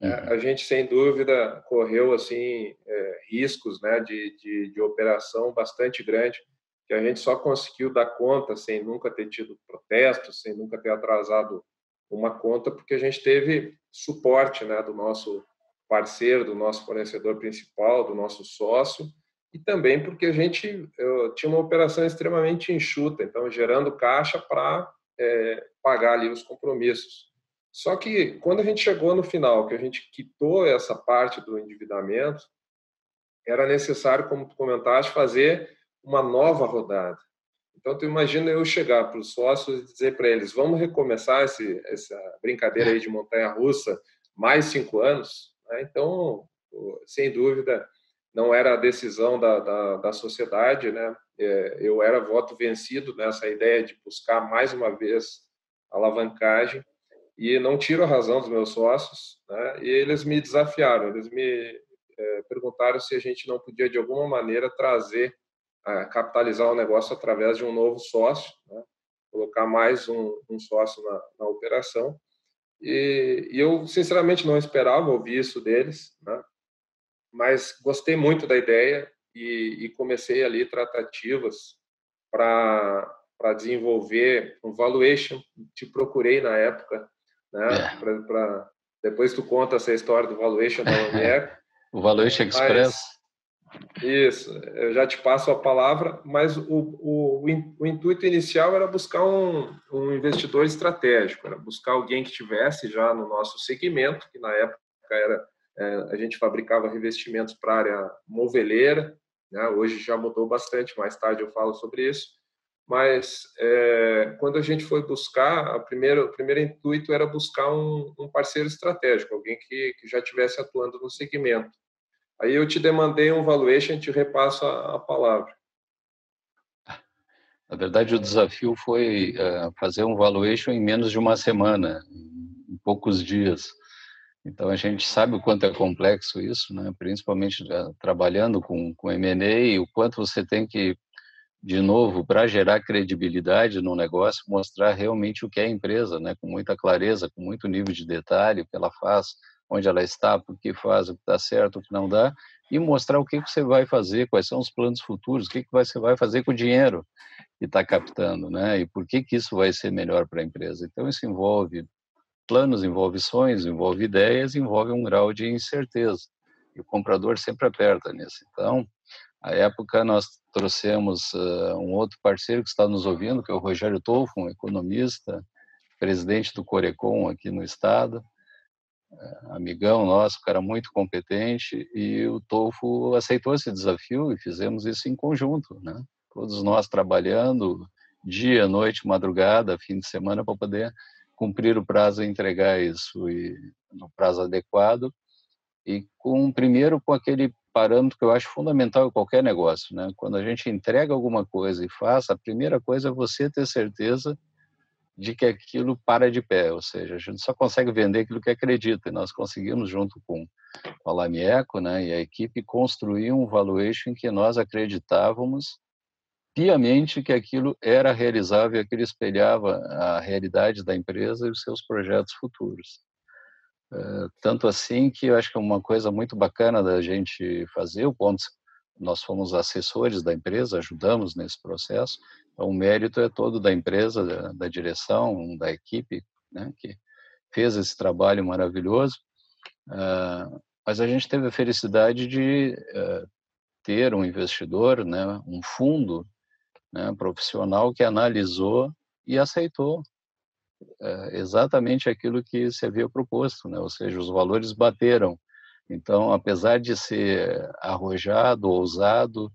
uhum. a gente, sem dúvida, correu assim é, riscos né, de, de, de operação bastante grande, que a gente só conseguiu dar conta sem nunca ter tido protestos, sem nunca ter atrasado uma conta, porque a gente teve suporte né, do nosso parceiro, do nosso fornecedor principal, do nosso sócio, e também porque a gente tinha uma operação extremamente enxuta, então gerando caixa para é, pagar ali os compromissos. Só que quando a gente chegou no final, que a gente quitou essa parte do endividamento, era necessário, como tu comentaste, fazer uma nova rodada. Então, tu imagina eu chegar para os sócios e dizer para eles: vamos recomeçar esse, essa brincadeira aí de montanha-russa mais cinco anos? Né? Então, sem dúvida, não era a decisão da, da, da sociedade, né? É, eu era voto vencido nessa ideia de buscar mais uma vez alavancagem e não tiro a razão dos meus sócios, né? E eles me desafiaram, eles me é, perguntaram se a gente não podia de alguma maneira trazer, capitalizar o negócio através de um novo sócio, né? colocar mais um, um sócio na, na operação. E, e, eu, sinceramente, não esperava ouvir isso deles, né? mas gostei muito da ideia e, e comecei ali tratativas para desenvolver um valuation. Te procurei na época, né? É. Pra, pra, depois tu conta essa história do valuation da Unier. o Valuation Express. Isso, eu já te passo a palavra, mas o, o, o intuito inicial era buscar um, um, investidor estratégico, era buscar alguém que tivesse já no nosso segmento, que na época era é, a gente fabricava revestimentos para a área moveleira, né? hoje já mudou bastante, mais tarde eu falo sobre isso, mas é, quando a gente foi buscar, a primeira, o primeiro intuito era buscar um, um parceiro estratégico, alguém que, que já estivesse atuando no segmento. Aí eu te demandei um valuation te repasso a, a palavra. Na verdade, o desafio foi uh, fazer um valuation em menos de uma semana, em poucos dias. Então, a gente sabe o quanto é complexo isso, né? principalmente uh, trabalhando com, com M&A, o quanto você tem que, de novo, para gerar credibilidade no negócio, mostrar realmente o que é a empresa, né? com muita clareza, com muito nível de detalhe, o que ela faz, onde ela está, por que faz, o que dá certo, o que não dá, e mostrar o que você vai fazer, quais são os planos futuros, o que você vai fazer com o dinheiro que está captando, né? E por que, que isso vai ser melhor para a empresa. Então, isso envolve planos, envolve sonhos, envolve ideias, envolve um grau de incerteza. E o comprador sempre aperta nisso. Então, à época, nós trouxemos uh, um outro parceiro que está nos ouvindo, que é o Rogério Tolfo, um economista, presidente do Corecon aqui no estado, amigão nosso, cara muito competente, e o Tolfo aceitou esse desafio e fizemos isso em conjunto, né? Todos nós trabalhando dia, noite, madrugada, fim de semana para poder cumprir o prazo e entregar isso e no prazo adequado e com primeiro com aquele parâmetro que eu acho fundamental em qualquer negócio, né? Quando a gente entrega alguma coisa e faz, a primeira coisa é você ter certeza de que aquilo para de pé, ou seja, a gente só consegue vender aquilo que acredita. E nós conseguimos, junto com a Lamieco né, e a equipe, construir um valuation que nós acreditávamos piamente que aquilo era realizável, aquilo espelhava a realidade da empresa e os seus projetos futuros. Uh, tanto assim que eu acho que é uma coisa muito bacana da gente fazer, o ponto, nós fomos assessores da empresa, ajudamos nesse processo, então o mérito é todo da empresa, da, da direção, da equipe, né, que fez esse trabalho maravilhoso, uh, mas a gente teve a felicidade de uh, ter um investidor, né, um fundo né, profissional que analisou e aceitou é, exatamente aquilo que se havia proposto, né? ou seja, os valores bateram. Então, apesar de ser arrojado, ousado,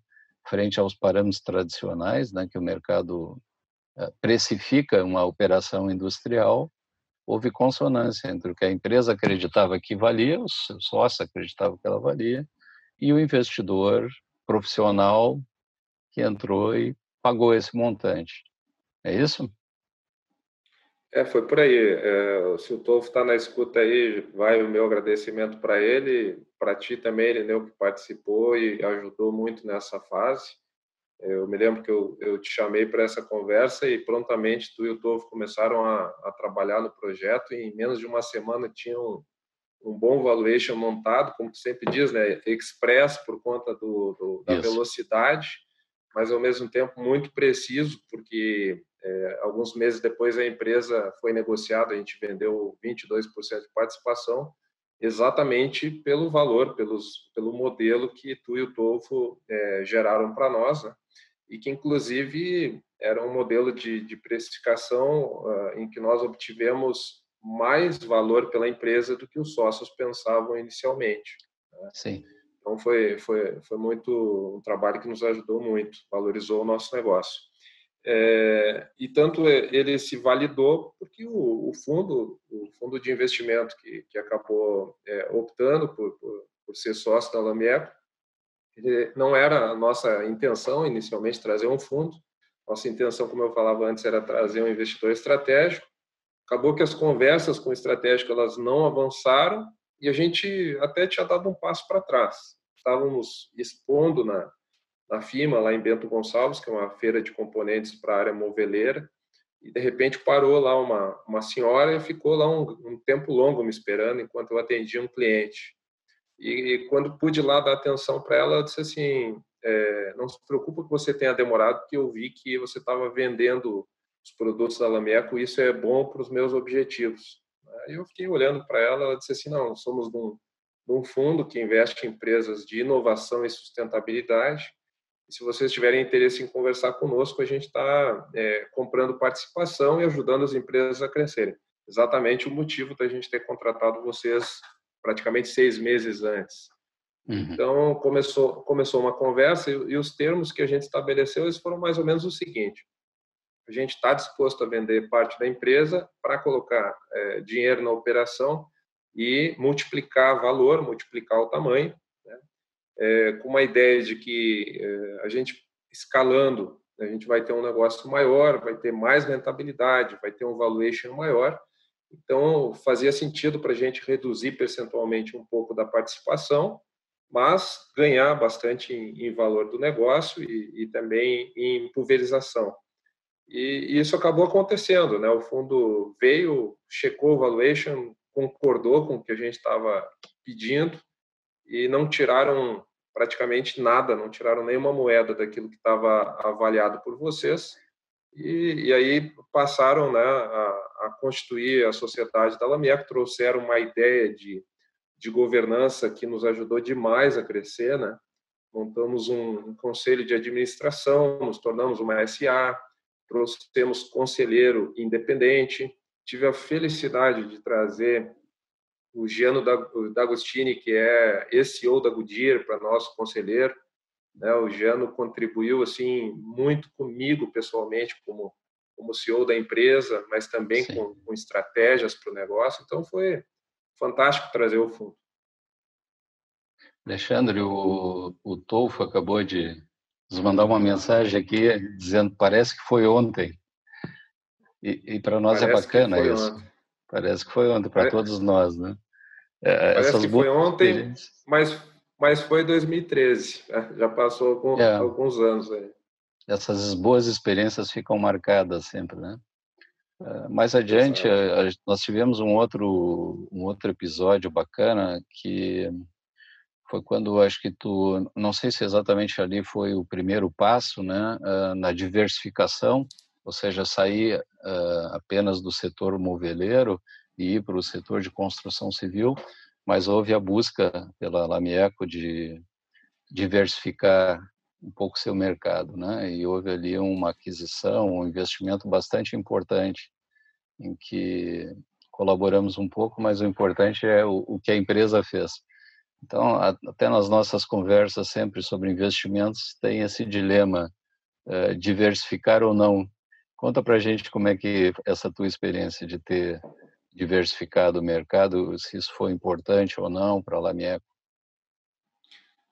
frente aos parâmetros tradicionais, né, que o mercado é, precifica uma operação industrial, houve consonância entre o que a empresa acreditava que valia, o sócio acreditava que ela valia, e o investidor profissional que entrou e pagou esse montante. É isso? É, foi por aí. É, se o Tolfo está na escuta aí, vai o meu agradecimento para ele, para ti também, Irineu, que participou e ajudou muito nessa fase. Eu me lembro que eu, eu te chamei para essa conversa e prontamente tu e o Tolfo começaram a, a, trabalhar no projeto e em menos de uma semana tinham um, um bom valuation montado, como tu sempre diz, né? Express por conta do, do da velocidade mas ao mesmo tempo muito preciso, porque é, alguns meses depois a empresa foi negociada, a gente vendeu 22% de participação, exatamente pelo valor, pelos, pelo modelo que tu e o Tolfo é, geraram para nós, né? e que inclusive era um modelo de, de precificação uh, em que nós obtivemos mais valor pela empresa do que os sócios pensavam inicialmente. Né? Sim. Então foi, foi, foi muito um trabalho que nos ajudou muito, valorizou o nosso negócio. É, e tanto ele se validou porque o, o, fundo, o fundo de investimento que, que acabou é, optando por, por, por, ser sócio da Lameco, não era a nossa intenção inicialmente trazer um fundo. Nossa intenção, como eu falava antes, era trazer um investidor estratégico. Acabou que as conversas com o estratégico elas não avançaram e a gente até tinha dado um passo para trás. Estávamos expondo na, na FIMA, lá em Bento Gonçalves, que é uma feira de componentes para a área moveleira, e de repente parou lá uma, uma senhora e ficou lá um, um tempo longo me esperando enquanto eu atendia um cliente. E, e quando pude lá dar atenção para ela, eu disse assim: é, não se preocupe que você tenha demorado, porque eu vi que você estava vendendo os produtos da Lameco, isso é bom para os meus objetivos. Aí eu fiquei olhando para ela, ela disse assim, não, somos de um, de um fundo que investe em empresas de inovação e sustentabilidade. Se vocês tiverem interesse em conversar conosco, a gente está é, comprando participação e ajudando as empresas a crescerem. Exatamente o motivo da gente ter contratado vocês praticamente seis meses antes. Uhum. Então começou começou uma conversa e, e, os termos que a gente estabeleceu eles foram mais ou menos o seguinte: a gente está disposto a vender parte da empresa para colocar é, dinheiro na operação e multiplicar valor, multiplicar o tamanho? É, com uma ideia de que é, a gente escalando, a gente vai ter um negócio maior, vai ter mais rentabilidade, vai ter um valuation maior. Então, fazia sentido para a gente reduzir percentualmente um pouco da participação, mas ganhar bastante em, em valor do negócio e, e também em pulverização. E, isso acabou acontecendo, né? O fundo veio, checou o valuation, concordou com o que a gente estava pedindo e não tiraram praticamente nada, não tiraram nenhuma moeda daquilo que estava avaliado por vocês. E, e aí passaram né, a, a, constituir a sociedade da Lamiec, trouxeram uma ideia de, de governança que nos ajudou demais a crescer. Né? Montamos um, um conselho de administração, nos tornamos uma SA, trouxemos conselheiro independente. Tive a felicidade de trazer o Giano D'Agostini, que é esse CEO da Goodyear, para nosso conselheiro. Né? O Giano contribuiu assim muito comigo pessoalmente como como CEO da empresa, mas também com, com, estratégias para o negócio. Então foi fantástico trazer o fundo. Alexandre, o, o Tolfo acabou de nos mandar uma mensagem aqui dizendo parece que foi ontem. E, e para nós é parece é bacana isso. Ontem. Parece que foi ontem para Pare... todos nós, né? É, parece que foi ontem, mas, mas foi 2013. Né? Já passou algum, é. alguns anos aí. Essas boas experiências ficam marcadas sempre, né? É, mais adiante, nós tivemos um outro, um outro episódio bacana que foi quando acho que tu, não sei se exatamente ali foi o primeiro passo, né, ah, na diversificação, ou seja, sair ah, apenas do setor moveleiro e ir para o setor de construção civil, mas houve a busca pela Lamieco de diversificar um pouco seu mercado, né? E houve ali uma aquisição, um investimento bastante importante em que colaboramos um pouco, mas o importante é o, o que a empresa fez. Então, até nas nossas conversas sempre sobre investimentos, tem esse dilema, é, diversificar ou não. Conta para a gente como é que essa tua experiência de ter diversificado o mercado, se isso foi importante ou não para a Lamieco.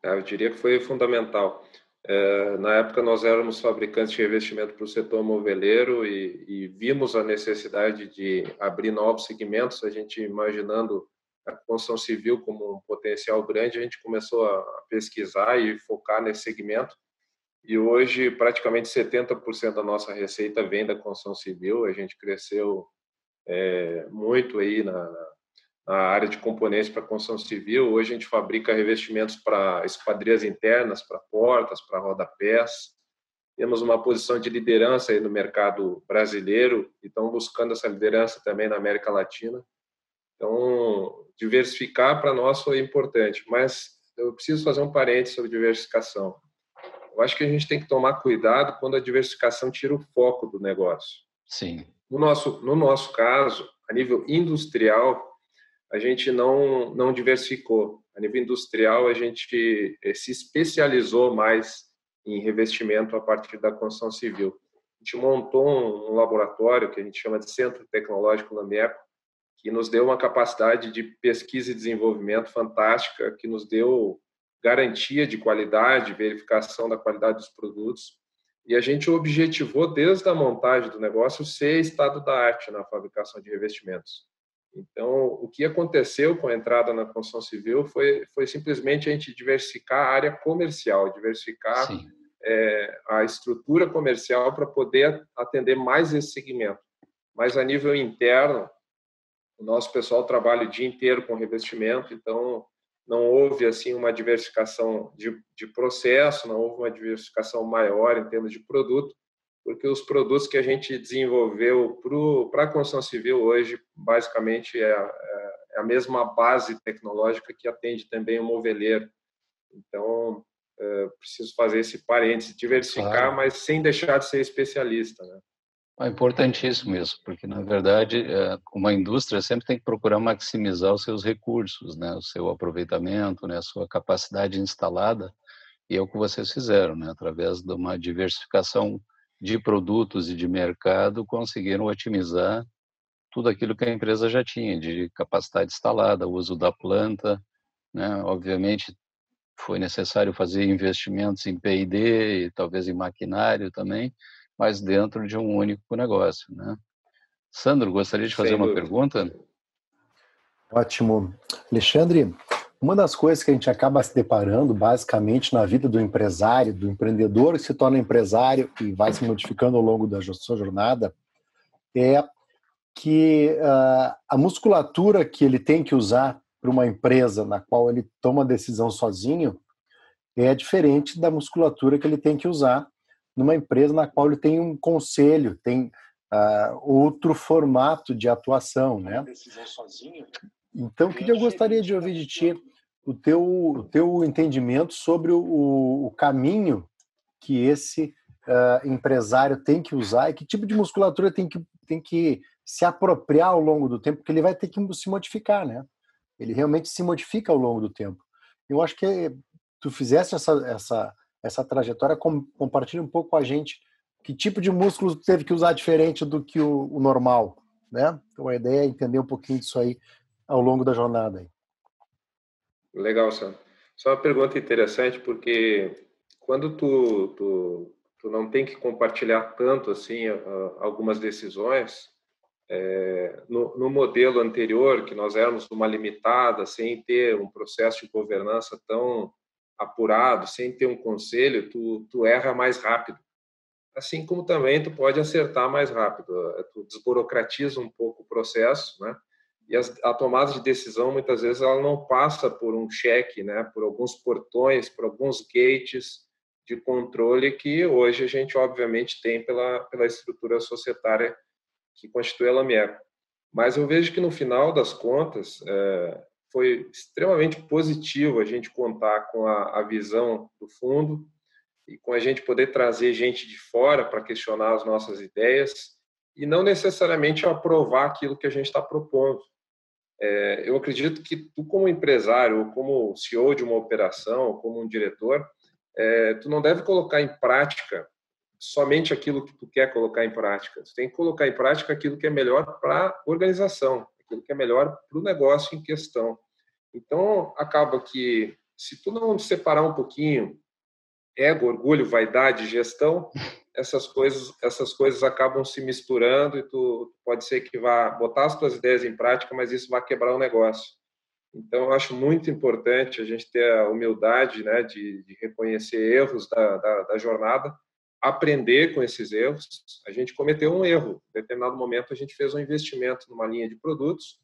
Eu diria que foi fundamental. É, na época, nós éramos fabricantes de revestimento para o setor moveleiro e, e, vimos a necessidade de abrir novos segmentos. A gente imaginando a construção civil como um potencial grande, a gente começou a pesquisar e focar nesse segmento. E hoje, praticamente 70% da nossa receita vem da construção civil. A gente cresceu é, muito aí na, na, área de componentes para construção civil. Hoje a gente fabrica revestimentos para esquadrias internas, para portas, para rodapés. Temos uma posição de liderança aí no mercado brasileiro e estamos buscando essa liderança também na América Latina. Então, diversificar para nós foi importante, mas eu preciso fazer um parênteses sobre diversificação. Eu acho que a gente tem que tomar cuidado quando a diversificação tira o foco do negócio. Sim. No nosso, no nosso caso, a nível industrial, a gente não, não diversificou. A nível industrial, a gente eh, se especializou mais em revestimento a partir da construção civil. A gente montou um, laboratório que a gente chama de Centro Tecnológico Lamieco, que nos deu uma capacidade de pesquisa e desenvolvimento fantástica, que nos deu garantia de qualidade, verificação da qualidade dos produtos. E a gente objetivou, desde a montagem do negócio, ser estado da arte na fabricação de revestimentos. Então, o que aconteceu com a entrada na construção civil foi, foi simplesmente a gente diversificar a área comercial, diversificar é, a estrutura comercial para poder atender mais esse segmento. Mas a nível interno, o nosso pessoal trabalha o dia inteiro com revestimento, então não houve assim uma diversificação de, de processo, não houve uma diversificação maior em termos de produto, porque os produtos que a gente desenvolveu para a construção civil hoje, basicamente, é, é, é, a mesma base tecnológica que atende também o moveleiro. Então, é, preciso fazer esse parênteses, diversificar, claro. mas sem deixar de ser especialista. Né? É importantíssimo isso, porque na verdade é, uma indústria sempre tem que procurar maximizar os seus recursos, né, o seu aproveitamento, né, a sua capacidade instalada, e é o que vocês fizeram, né, através de uma diversificação de produtos e de mercado, conseguiram otimizar tudo aquilo que a empresa já tinha de capacidade instalada, uso da planta, né, obviamente foi necessário fazer investimentos em P&D e talvez em maquinário também, mas dentro de um único negócio, né? Sandro, gostaria de fazer Sem uma dúvida. pergunta? Ótimo. Alexandre, uma das coisas que a gente acaba se deparando basicamente na vida do empresário, do empreendedor que se torna empresário e vai se modificando ao longo da sua jornada, é que uh, a musculatura que ele tem que usar para uma empresa na qual ele toma a decisão sozinho é diferente da musculatura que ele tem que usar numa empresa na qual ele tem um conselho, tem uh, outro formato de atuação, né? Então, o que eu gostaria de ouvir de ti, o teu, o teu entendimento sobre o, o caminho que esse uh, empresário tem que usar e que tipo de musculatura tem que, tem que se apropriar ao longo do tempo, porque ele vai ter que se modificar, né? ele realmente se modifica ao longo do tempo. Eu acho que tu fizesse essa, essa, essa trajetória, com, compartilha um pouco com a gente que tipo de músculo teve que usar diferente do que o, o, normal, né? Então a ideia é entender um pouquinho disso aí ao longo da jornada. Aí. Legal, Sam. Só uma pergunta interessante, porque quando tu, tu, tu não tem que compartilhar tanto assim algumas decisões, é, no, no, modelo anterior, que nós éramos uma limitada, sem ter um processo de governança tão apurado, sem ter um conselho, tu, tu erra mais rápido. Assim como também tu pode acertar mais rápido. É, tu desburocratiza um pouco o processo, né? E as, a tomada de decisão, muitas vezes, ela não passa por um cheque, né? Por alguns portões, por alguns gates de controle que hoje a gente, obviamente, tem pela, pela estrutura societária que constitui a Lameco. Mas eu vejo que no final das contas é, foi extremamente positivo a gente contar com a, a, visão do fundo e com a gente poder trazer gente de fora para questionar as nossas ideias e não necessariamente aprovar aquilo que a gente está propondo. É, eu acredito que tu como empresário ou como CEO de uma operação, ou como um diretor, é, tu não deve colocar em prática somente aquilo que tu quer colocar em prática. Tu tem que colocar em prática aquilo que é melhor para a organização, aquilo que é melhor para o negócio em questão. Então, acaba que se tu não separar um pouquinho ego, orgulho, vaidade, gestão, essas coisas, essas coisas acabam se misturando e tu pode ser que vá botar as tuas ideias em prática, mas isso vai quebrar o negócio. Então, eu acho muito importante a gente ter a humildade né, de, de reconhecer erros da, da, da jornada aprender com esses erros. A gente cometeu um erro. Em determinado momento, a gente fez um investimento numa linha de produtos,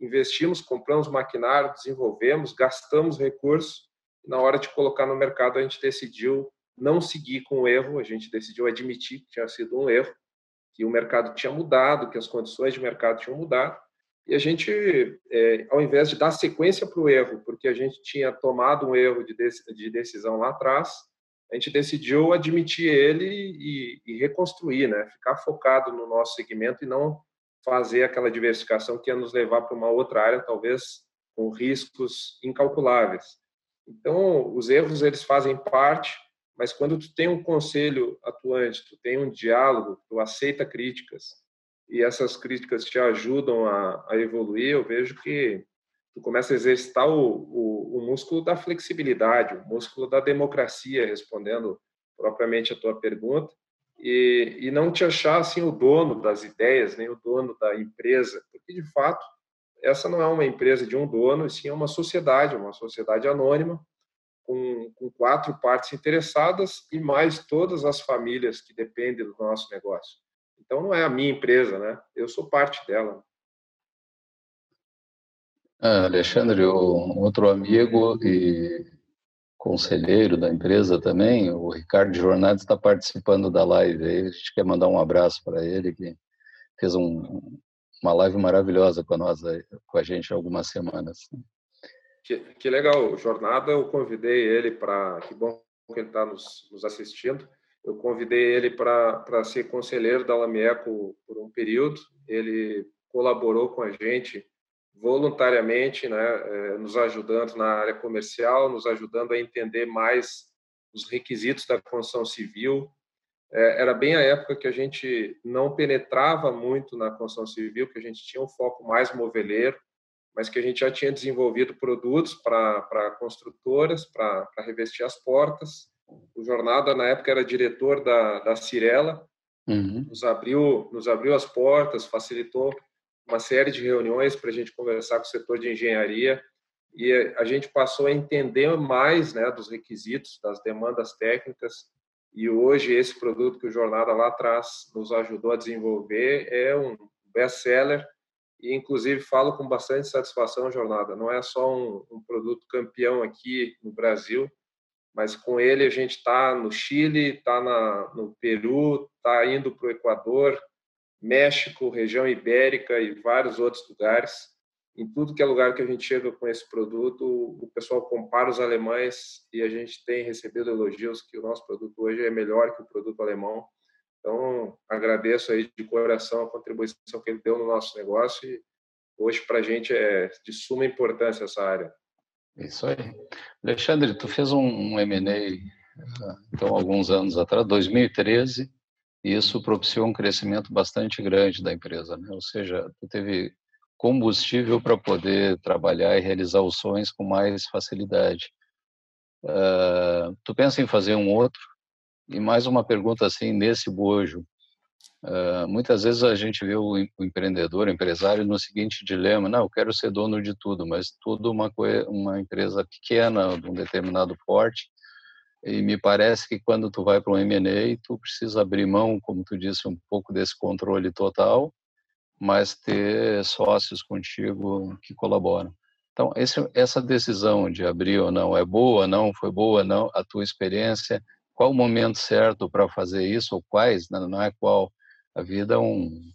investimos, compramos maquinário, desenvolvemos, gastamos recursos. Na hora de colocar no mercado, a gente decidiu não seguir com o erro, a gente decidiu admitir que tinha sido um erro, que o mercado tinha mudado, que as condições de mercado tinham mudado. E a gente, é, ao invés de dar sequência para o erro, porque a gente tinha tomado um erro de, de decisão lá atrás, a gente decidiu admitir ele e, e, reconstruir, né? Ficar focado no nosso segmento e não fazer aquela diversificação que ia nos levar para uma outra área, talvez com riscos incalculáveis. Então, os erros eles fazem parte, mas quando tu tem um conselho atuante, tu tem um diálogo, tu aceita críticas e essas críticas te ajudam a, a evoluir, eu vejo que tu começa a exercitar o, o, o, músculo da flexibilidade, o músculo da democracia, respondendo propriamente a tua pergunta, e, e não te achar assim o dono das ideias, nem o dono da empresa, porque de fato essa não é uma empresa de um dono, e sim é uma sociedade, uma sociedade anônima, com, com quatro partes interessadas e mais todas as famílias que dependem do nosso negócio. Então não é a minha empresa, né? Eu sou parte dela. Ah, Alexandre, um outro amigo e conselheiro da empresa também, o Ricardo Jornada, está participando da live. A gente quer mandar um abraço para ele, que fez um, uma live maravilhosa com, nós, com a gente há algumas semanas. Que, que legal. Jornada, eu convidei ele para. Que bom que ele está nos, nos assistindo. Eu convidei ele para ser conselheiro da Lamieco por um período. Ele colaborou com a gente voluntariamente, né, eh, nos ajudando na área comercial, nos ajudando a entender mais os requisitos da construção civil. É, era bem a época que a gente não penetrava muito na construção civil, que a gente tinha um foco mais moveleiro, mas que a gente já tinha desenvolvido produtos para construtoras, para revestir as portas. O Jornada, na época, era diretor da, da Cirela, uhum. nos, abriu, nos abriu as portas, facilitou uma série de reuniões para a gente conversar com o setor de engenharia. E a gente passou a entender mais né, dos requisitos, das demandas técnicas. E hoje esse produto que o Jornada lá atrás nos ajudou a desenvolver é um best-seller. E inclusive falo com bastante satisfação Jornada, não é só um, um produto campeão aqui no Brasil, mas com ele a gente está no Chile, está no Peru, está indo para o Equador, México, região ibérica e vários outros lugares. Em tudo que é lugar que a gente chega com esse produto, o pessoal compara os alemães e a gente tem recebido elogios que o nosso produto hoje é melhor que o produto alemão. Então, agradeço aí de coração a contribuição que ele deu no nosso negócio e hoje para a gente é de suma importância essa área. Isso aí. Alexandre, tu fez um, um M&A então alguns anos atrás, 2013, e isso propiciou um crescimento bastante grande da empresa, né? Ou seja, teve combustível para poder trabalhar e realizar os sonhos com mais facilidade. Uh, tu pensa em fazer um outro? E mais uma pergunta assim nesse bojo. Uh, muitas vezes a gente vê o, empreendedor, o empresário no seguinte dilema: não, eu quero ser dono de tudo, mas tudo uma uma empresa pequena, de um determinado porte. E me parece que quando tu vai para um M&A, tu precisa abrir mão, como tu disse, um pouco desse controle total, mas ter sócios contigo que colaboram. Então, esse, essa decisão de abrir ou não é boa, não foi boa, não, a tua experiência, qual o momento certo para fazer isso, ou quais, né, não é qual, a vida é um,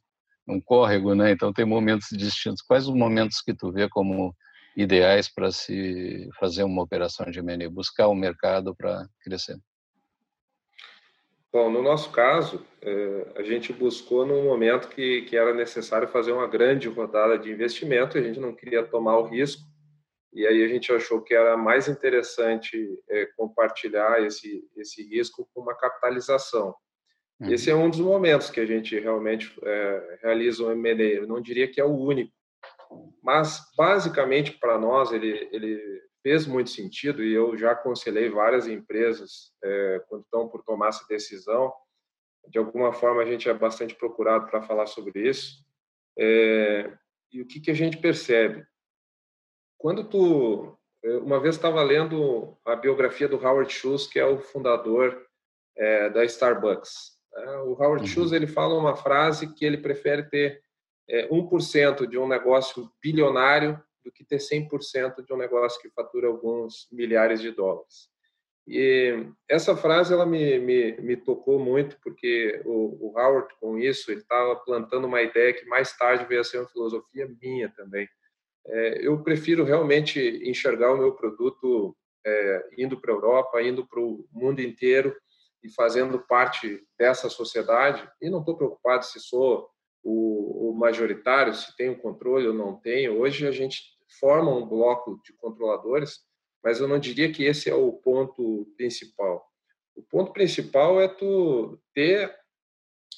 um córrego, né? Então tem momentos distintos. Quais os momentos que tu vê como ideais para se fazer uma operação de M&A, buscar o um mercado para crescer? Bom, no nosso caso, é, a gente buscou num momento que, que era necessário fazer uma grande rodada de investimento, a gente não queria tomar o risco, e aí a gente achou que era mais interessante é, compartilhar esse, esse risco com uma capitalização. Uhum. Esse é um dos momentos que a gente realmente é, realiza um M&A. Eu não diria que é o único, mas basicamente para nós ele, ele fez muito sentido e eu já aconselhei várias empresas é, quando estão por tomar essa decisão. De alguma forma a gente é bastante procurado para falar sobre isso. É, e o que, que a gente percebe? Quando tu uma vez estava lendo a biografia do Howard Schultz, que é o fundador é, da Starbucks. É, o Howard uhum. Schultz ele fala uma frase que ele prefere ter é, 1% de um negócio bilionário do que ter 100% de um negócio que fatura alguns milhares de dólares. E essa frase ela me, me, me tocou muito porque o, o Howard com isso ele estava plantando uma ideia que mais tarde veio a ser uma filosofia minha também é, eu prefiro realmente enxergar o meu produto é, indo para a Europa, indo para o mundo inteiro e fazendo parte dessa sociedade. E não estou preocupado se sou o, o majoritário, se tenho controle ou não tenho. Hoje a gente forma um bloco de controladores, mas eu não diria que esse é o ponto principal. O ponto principal é tu ter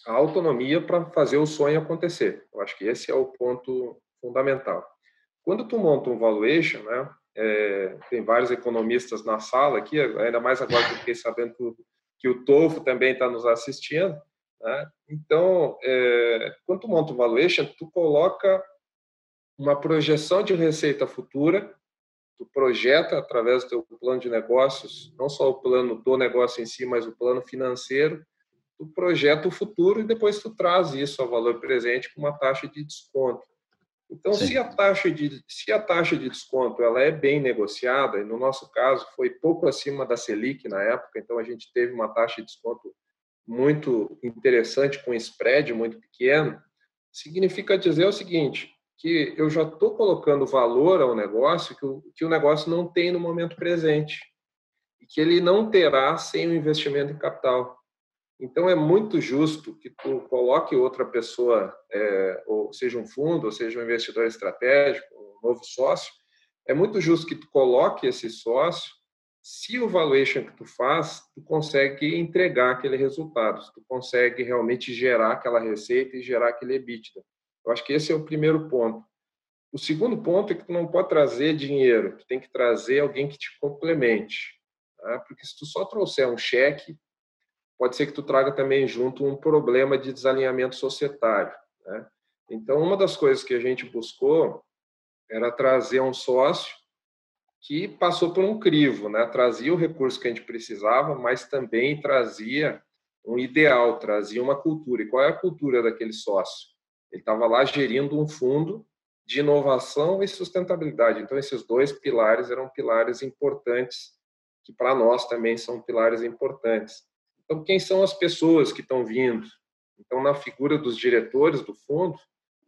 a autonomia para fazer o sonho acontecer. Eu acho que esse é o ponto fundamental. Quando tu monta um valuation, né, é, tem vários economistas na sala aqui, ainda mais agora que fiquei sabendo o, que o Tofo também está nos assistindo. Né? Então, é, quando tu monta um valuation, tu coloca uma projeção de receita futura, tu projeta através do teu plano de negócios, não só o plano do negócio em si, mas o plano financeiro, tu projeta o futuro e depois tu traz isso ao valor presente com uma taxa de desconto. Então, se a, taxa de, se a taxa de desconto ela é bem negociada, e no nosso caso foi pouco acima da Selic na época, então a gente teve uma taxa de desconto muito interessante, com spread muito pequeno, significa dizer o seguinte, que eu já estou colocando valor ao negócio que o, que o negócio não tem no momento presente e que ele não terá sem o investimento em capital. Então é muito justo que tu coloque outra pessoa, é, ou seja um fundo, ou seja um investidor estratégico, um novo sócio, é muito justo que tu coloque esse sócio se o valuation que tu faz, tu consegue entregar aquele resultado, tu consegue realmente gerar aquela receita e gerar aquele EBITDA. Eu acho que esse é o primeiro ponto. O segundo ponto é que tu não pode trazer dinheiro, tu tem que trazer alguém que te complemente. Tá? Porque se tu só trouxer um cheque, pode ser que tu traga também junto um problema de desalinhamento societário. Né? Então, uma das coisas que a gente buscou era trazer um sócio que passou por um crivo, né? trazia o recurso que a gente precisava, mas também trazia um ideal, trazia uma cultura. E qual é a cultura daquele sócio? Ele estava lá gerindo um fundo de inovação e sustentabilidade. Então, esses dois pilares eram pilares importantes, que para nós também são pilares importantes. Então, quem são as pessoas que estão vindo? Então, na figura dos diretores do fundo,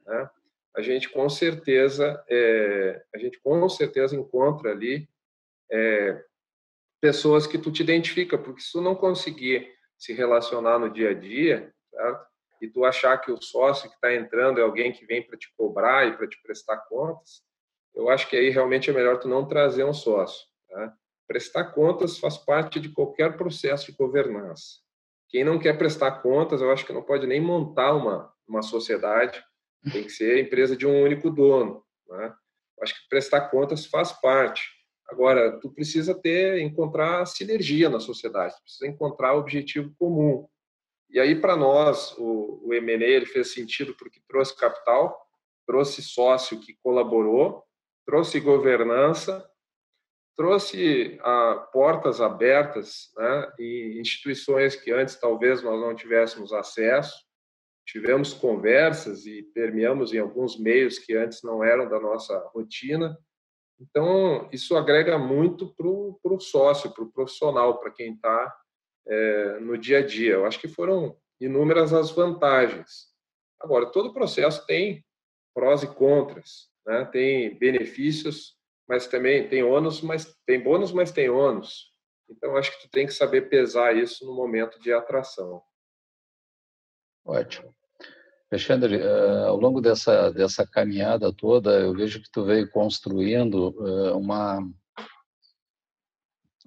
né, a gente com certeza é, a gente com certeza encontra ali é, pessoas que tu te identifica, porque se tu não conseguir se relacionar no dia a dia, certo? e tu achar que o sócio que está entrando é alguém que vem para te cobrar e para te prestar contas, eu acho que aí realmente é melhor tu não trazer um sócio. Tá? Prestar contas faz parte de qualquer processo de governança. Quem não quer prestar contas, eu acho que não pode nem montar uma, uma sociedade, tem que ser empresa de um único dono. Né? Acho que prestar contas faz parte. Agora, tu precisa ter, encontrar sinergia na sociedade, precisa encontrar objetivo comum. E aí, para nós, o, o ele fez sentido porque trouxe capital, trouxe sócio que colaborou, trouxe governança, trouxe ah, portas abertas né, em instituições que antes talvez nós não tivéssemos acesso. Tivemos conversas e permeamos em alguns meios que antes não eram da nossa rotina. Então, isso agrega muito para o sócio, para o profissional, para quem está é, no dia a dia. Eu acho que foram inúmeras as vantagens. Agora, todo processo tem prós e contras, né? tem benefícios, mas também tem ônus, mas tem bônus, mas tem ônus. Então, acho que tu tem que saber pesar isso no momento de atração. Ótimo. Alexandre, uh, ao longo dessa, dessa caminhada toda, eu vejo que tu veio construindo uh, uma,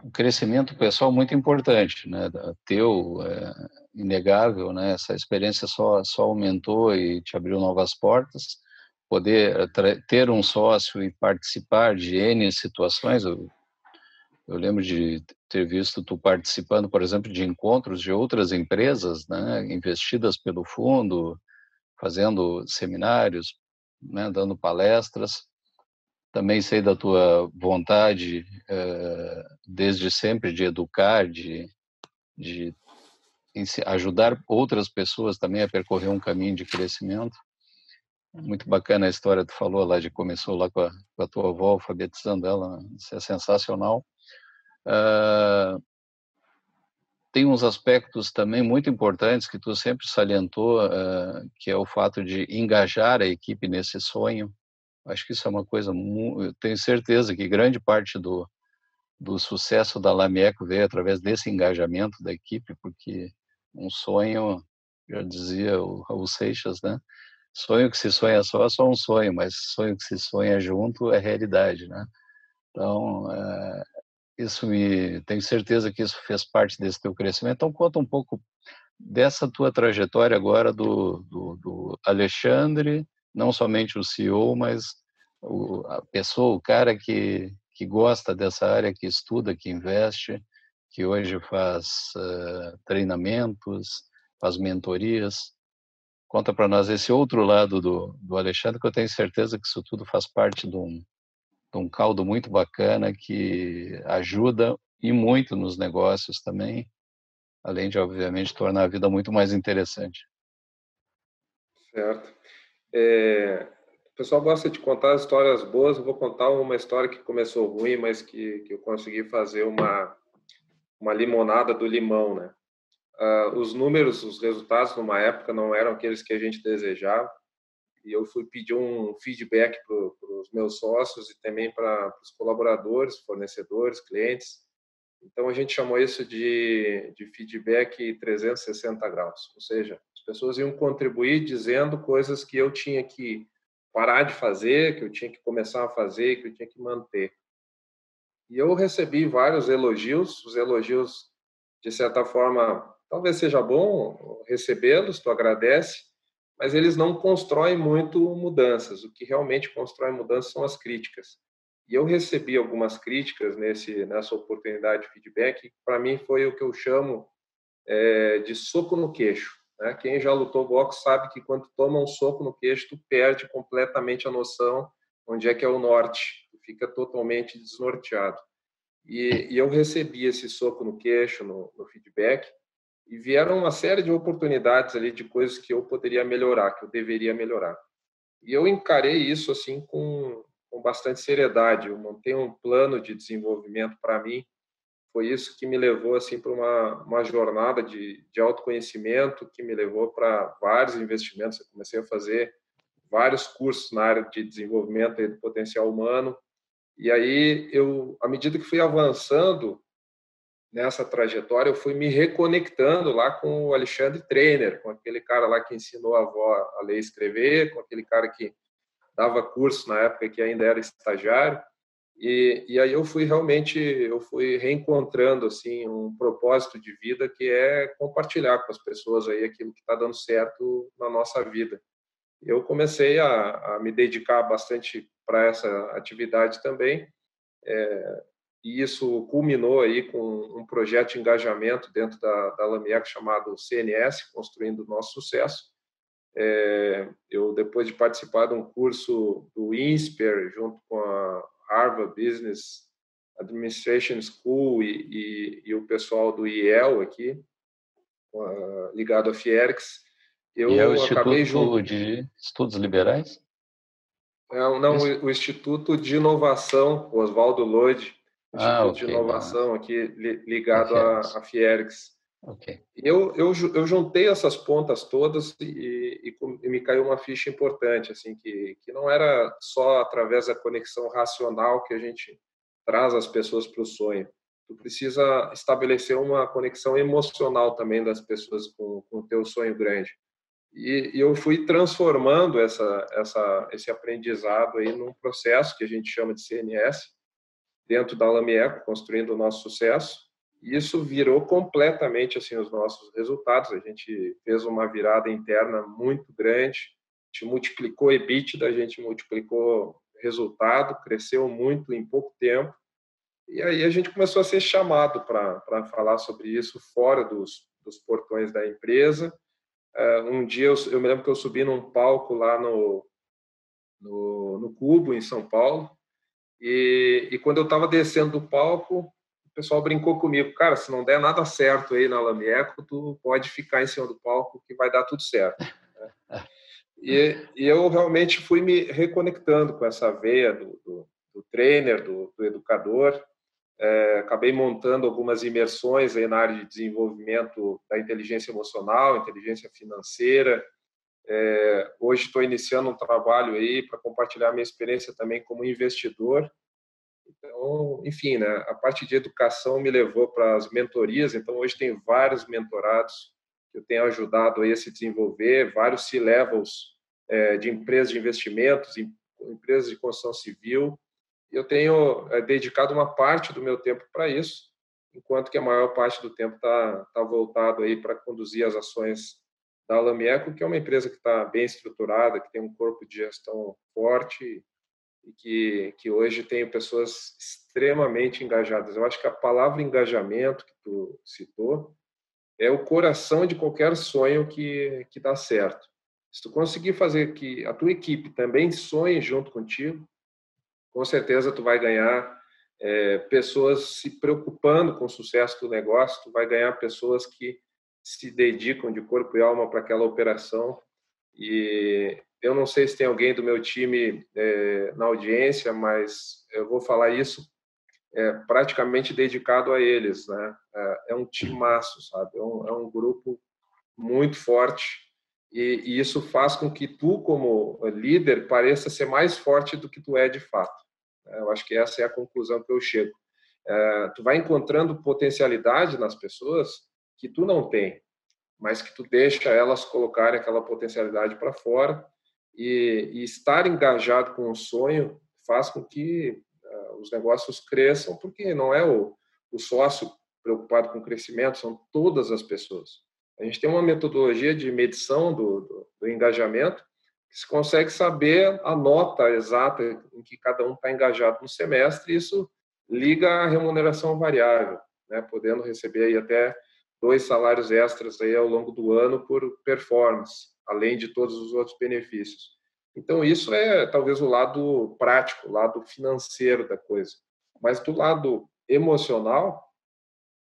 um crescimento pessoal muito importante, né? Teu, é, inegável, né? Essa experiência só, só aumentou e te abriu novas portas. Poder ter um sócio e participar de N situações, eu, eu lembro de ter visto tu participando, por exemplo, de encontros de outras empresas, né? Investidas pelo fundo, fazendo seminários, né? Dando palestras também sei da tua vontade eh, desde sempre de educar, de, de ajudar outras pessoas também a percorrer um caminho de crescimento. Muito bacana a história que tu falou lá de começou lá com a, com a tua avó alfabetizando ela, isso é sensacional. Uh, tem uns aspectos também muito importantes que tu sempre salientou, uh, que é o fato de engajar a equipe nesse sonho, Acho que isso é uma coisa, eu tenho certeza que grande parte do, do sucesso da Lamieco veio através desse engajamento da equipe, porque um sonho, já dizia o Raul Seixas, né? Sonho que se sonha só é só um sonho, mas sonho que se sonha junto é realidade, né? Então, é, isso me tenho certeza que isso fez parte desse teu crescimento. Então, conta um pouco dessa tua trajetória agora do, do, do Alexandre não somente o CEO, mas o, a pessoa, o cara que, que gosta dessa área, que estuda, que investe, que hoje faz uh, treinamentos, faz mentorias. Conta para nós esse outro lado do, do Alexandre, que eu tenho certeza que isso tudo faz parte de um, um caldo muito bacana que ajuda e muito nos negócios também, além de, obviamente, tornar a vida muito mais interessante. Certo. É, o pessoal gosta de contar histórias boas. Eu vou contar uma história que começou ruim, mas que, que eu consegui fazer uma, uma limonada do limão, né? Uh, os números, os resultados numa época não eram aqueles que a gente desejava e eu fui pedir um feedback para os meus sócios e também para os colaboradores, fornecedores, clientes. Então a gente chamou isso de, de feedback 360 graus, ou seja, pessoas iam contribuir dizendo coisas que eu tinha que parar de fazer, que eu tinha que começar a fazer, que eu tinha que manter. E eu recebi vários elogios, os elogios, de certa forma, talvez seja bom recebê-los, tu agradece, mas eles não constroem muito mudanças. O que realmente constrói mudanças são as críticas. E eu recebi algumas críticas nesse nessa oportunidade de feedback, para mim foi o que eu chamo é, de soco no queixo. Né? Quem já lutou boxe sabe que quando toma um soco no queixo, tu perde completamente a noção onde é que é o norte, fica totalmente desnorteado. E, e eu recebi esse soco no queixo, no, no, feedback, e vieram uma série de oportunidades ali de coisas que eu poderia melhorar, que eu deveria melhorar. E eu encarei isso assim com, com bastante seriedade. Eu montei um plano de desenvolvimento para mim foi isso que me levou assim para uma, uma jornada de, de autoconhecimento que me levou para vários investimentos. Eu comecei a fazer vários cursos na área de desenvolvimento do potencial humano. E aí eu, à medida que fui avançando, nessa trajetória, eu fui me reconectando lá com o Alexandre Trainer, com aquele cara lá que ensinou a avó a ler e escrever, com aquele cara que dava curso na época que ainda era estagiário. E, e aí eu fui realmente, eu fui reencontrando assim um propósito de vida que é compartilhar com as pessoas aí aquilo que está dando certo na nossa vida. Eu comecei a, a me dedicar bastante para essa atividade também. É, e isso culminou aí com um projeto de engajamento dentro da, da Lamiec chamado CNS, Construindo o Nosso Sucesso. É, eu, depois de participar de um curso do INSPER, junto com a Harvard Business Administration School e, e, e o pessoal do IEL aqui, ligado à Fiergs, eu e é o acabei Instituto junto... de Estudos Liberais? É, não, Isso. o Instituto de Inovação, Oswaldo Lloyd, ah, okay. de Inovação aqui ligado à, à Fiergs. Okay. Eu, eu, eu juntei essas pontas todas e, e, e, me caiu uma ficha importante, assim, que, que não era só através da conexão racional que a gente traz as pessoas para o sonho. Tu precisa estabelecer uma conexão emocional também das pessoas com, com o teu sonho grande. E, e eu fui transformando essa, essa, esse aprendizado aí num processo que a gente chama de CNS, dentro da Lamieco, construindo o nosso sucesso. E isso virou completamente assim os nossos resultados. A gente fez uma virada interna muito grande, a gente multiplicou EBITDA, a gente multiplicou resultado, cresceu muito em pouco tempo. E aí a gente começou a ser chamado para falar sobre isso fora dos, dos portões da empresa. Uh, um dia eu, eu, me lembro que eu subi num palco lá no, no, no Cubo, em São Paulo, e, e quando eu estava descendo do palco, o pessoal brincou comigo, cara, se não der nada certo aí na Lamieco, tu pode ficar em cima do palco que vai dar tudo certo. E, e, eu realmente fui me reconectando com essa veia do, do, do trainer, do, do educador. É, acabei montando algumas imersões aí na área de desenvolvimento da inteligência emocional, inteligência financeira, é, hoje estou iniciando um trabalho aí para compartilhar minha experiência também como investidor. Então, enfim, né, a parte de educação me levou para as mentorias. Então, hoje tem vários mentorados que eu tenho ajudado aí a se desenvolver, vários C-levels é, de empresas de investimentos, empresas de construção civil. Eu tenho é, dedicado uma parte do meu tempo para isso, enquanto que a maior parte do tempo está tá voltado aí para conduzir as ações da Alamieco, que é uma empresa que está bem estruturada, que tem um corpo de gestão forte e que, que hoje tem pessoas extremamente engajadas. Eu acho que a palavra engajamento que tu citou é o coração de qualquer sonho que, que dá certo. Se tu conseguir fazer que a tua equipe também sonhe junto contigo, com certeza tu vai ganhar é, pessoas se preocupando com o sucesso do negócio, tu vai ganhar pessoas que se dedicam de corpo e alma para aquela operação. E eu não sei se tem alguém do meu time é, na audiência, mas eu vou falar isso é, praticamente dedicado a eles, né? É, é um timaço, sabe? É um, é um grupo muito forte e, e, isso faz com que tu, como líder, pareça ser mais forte do que tu é de fato. É, eu acho que essa é a conclusão que eu chego. É, tu vai encontrando potencialidade nas pessoas que tu não tem, mas que tu deixa elas colocarem aquela potencialidade para fora e, e, estar engajado com o sonho faz com que uh, os negócios cresçam, porque não é o, o sócio preocupado com o crescimento, são todas as pessoas. A gente tem uma metodologia de medição do, do, do engajamento que se consegue saber a nota exata em que cada um está engajado no semestre, isso liga à remuneração variável, né, podendo receber aí até dois salários extras aí ao longo do ano por performance, além de todos os outros benefícios. Então, isso é talvez o lado prático, o lado financeiro da coisa. Mas do lado emocional,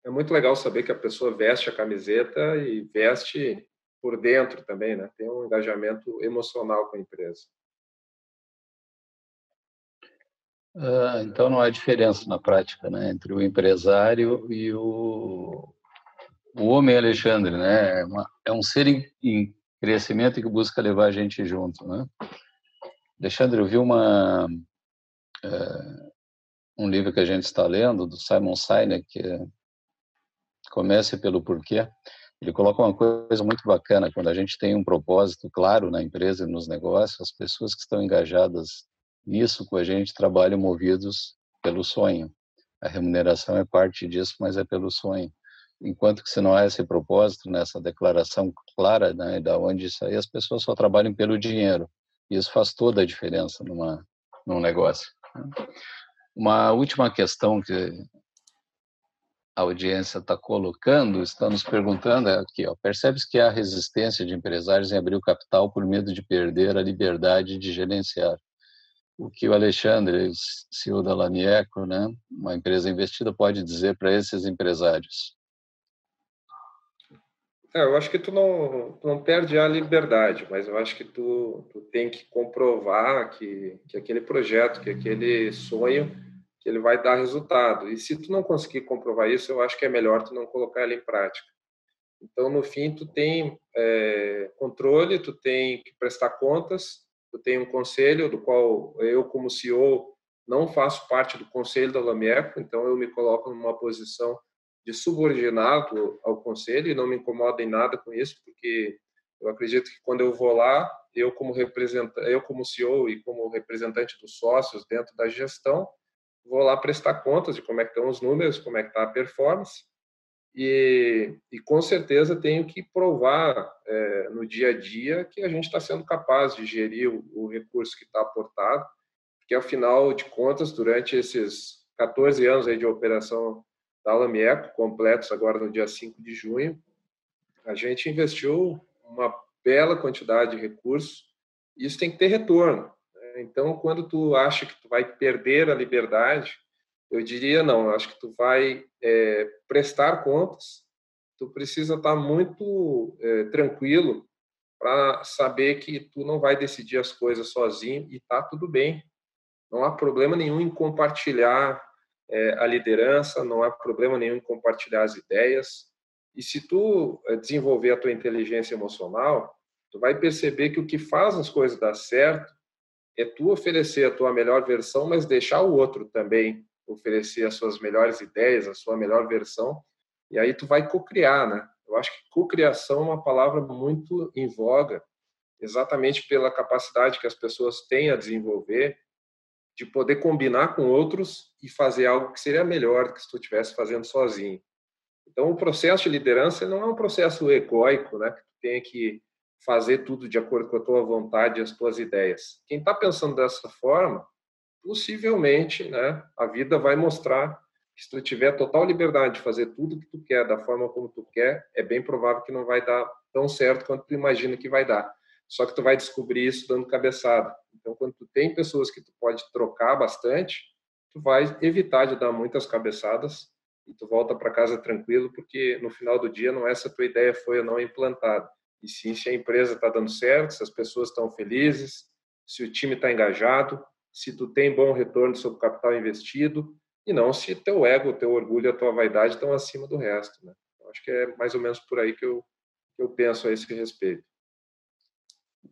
é muito legal saber que a pessoa veste a camiseta e veste por dentro também, né? Tem um engajamento emocional com a empresa. Ah, então não há diferença na prática, né, entre o empresário e o o homem Alexandre, né? É, uma, é um ser em, em, crescimento que busca levar a gente junto, né? Alexandre, eu vi uma é, um livro que a gente está lendo do Simon Sinek, que é pelo porquê. Ele coloca uma coisa muito bacana, quando a gente tem um propósito claro na empresa e nos negócios, as pessoas que estão engajadas nisso com a gente trabalham movidos pelo sonho. A remuneração é parte disso, mas é pelo sonho. Enquanto que se não há esse propósito, nessa declaração clara, né, da onde aí, as pessoas só trabalham pelo dinheiro. E isso faz toda a diferença numa, num negócio. Né. Uma última questão que a audiência está colocando, está nos perguntando é aqui, ó, percebe-se que há resistência de empresários em abrir o capital por medo de perder a liberdade de gerenciar. O que o Alexandre, CEO da Lanieco, né, uma empresa investida, pode dizer para esses empresários? É, eu acho que tu não, tu não perde a liberdade, mas eu acho que tu, tu tem que comprovar que, que aquele projeto, que aquele sonho que ele vai dar resultado. E se tu não conseguir comprovar isso, eu acho que é melhor tu não colocar ele em prática. Então, no fim, tu tem é, controle, tu tem que prestar contas, tu tem um conselho do qual eu, como CEO, não faço parte do conselho da Lamieco, então eu me coloco numa posição de subordinado ao conselho e não me incomodo em nada com isso, porque eu acredito que quando eu vou lá, eu como representante, eu como CEO e como representante dos sócios dentro da gestão, vou lá prestar contas de como é que estão os números, como é que está a performance, e, e, com certeza tenho que provar é, no dia a dia que a gente está sendo capaz de gerir o, o recurso que está aportado, porque afinal de contas, durante esses 14 anos aí de operação da Lamieco, completos agora no dia 5 de junho, a gente investiu uma bela quantidade de recursos, e isso tem que ter retorno. Então, quando tu acha que tu vai perder a liberdade, eu diria não. Eu acho que tu vai é, prestar contas. Tu precisa estar muito é, tranquilo para saber que tu não vai decidir as coisas sozinho e tá tudo bem. Não há problema nenhum em compartilhar é, a liderança, não há problema nenhum em compartilhar as ideias. E se tu é, desenvolver a tua inteligência emocional, tu vai perceber que o que faz as coisas dar certo é tu oferecer a tua melhor versão, mas deixar o outro também oferecer as suas melhores ideias, a sua melhor versão, e aí tu vai co-criar, né? Eu acho que co-criação é uma palavra muito em voga, exatamente pela capacidade que as pessoas têm a desenvolver de poder combinar com outros e fazer algo que seria melhor do que se tu estivesse fazendo sozinho. Então, o processo de liderança não é um processo egóico, né? Que tu tenha que fazer tudo de acordo com a tua vontade e as tuas ideias. Quem está pensando dessa forma, possivelmente, né, a vida vai mostrar que se tu tiver total liberdade de fazer tudo que tu quer da forma como tu quer, é bem provável que não vai dar tão certo quanto tu imagina que vai dar. Só que tu vai descobrir isso dando cabeçada. Então, quando tu tem pessoas que tu pode trocar bastante, tu vai evitar de dar muitas cabeçadas e tu volta para casa tranquilo, porque no final do dia não é se a tua ideia foi ou não implantada e sim se a empresa está dando certo, se as pessoas estão felizes, se o time está engajado, se tu tem bom retorno sobre o capital investido e não se teu ego, teu orgulho, a tua vaidade estão acima do resto. Né? acho que é mais ou menos por aí que eu, que eu penso a esse respeito.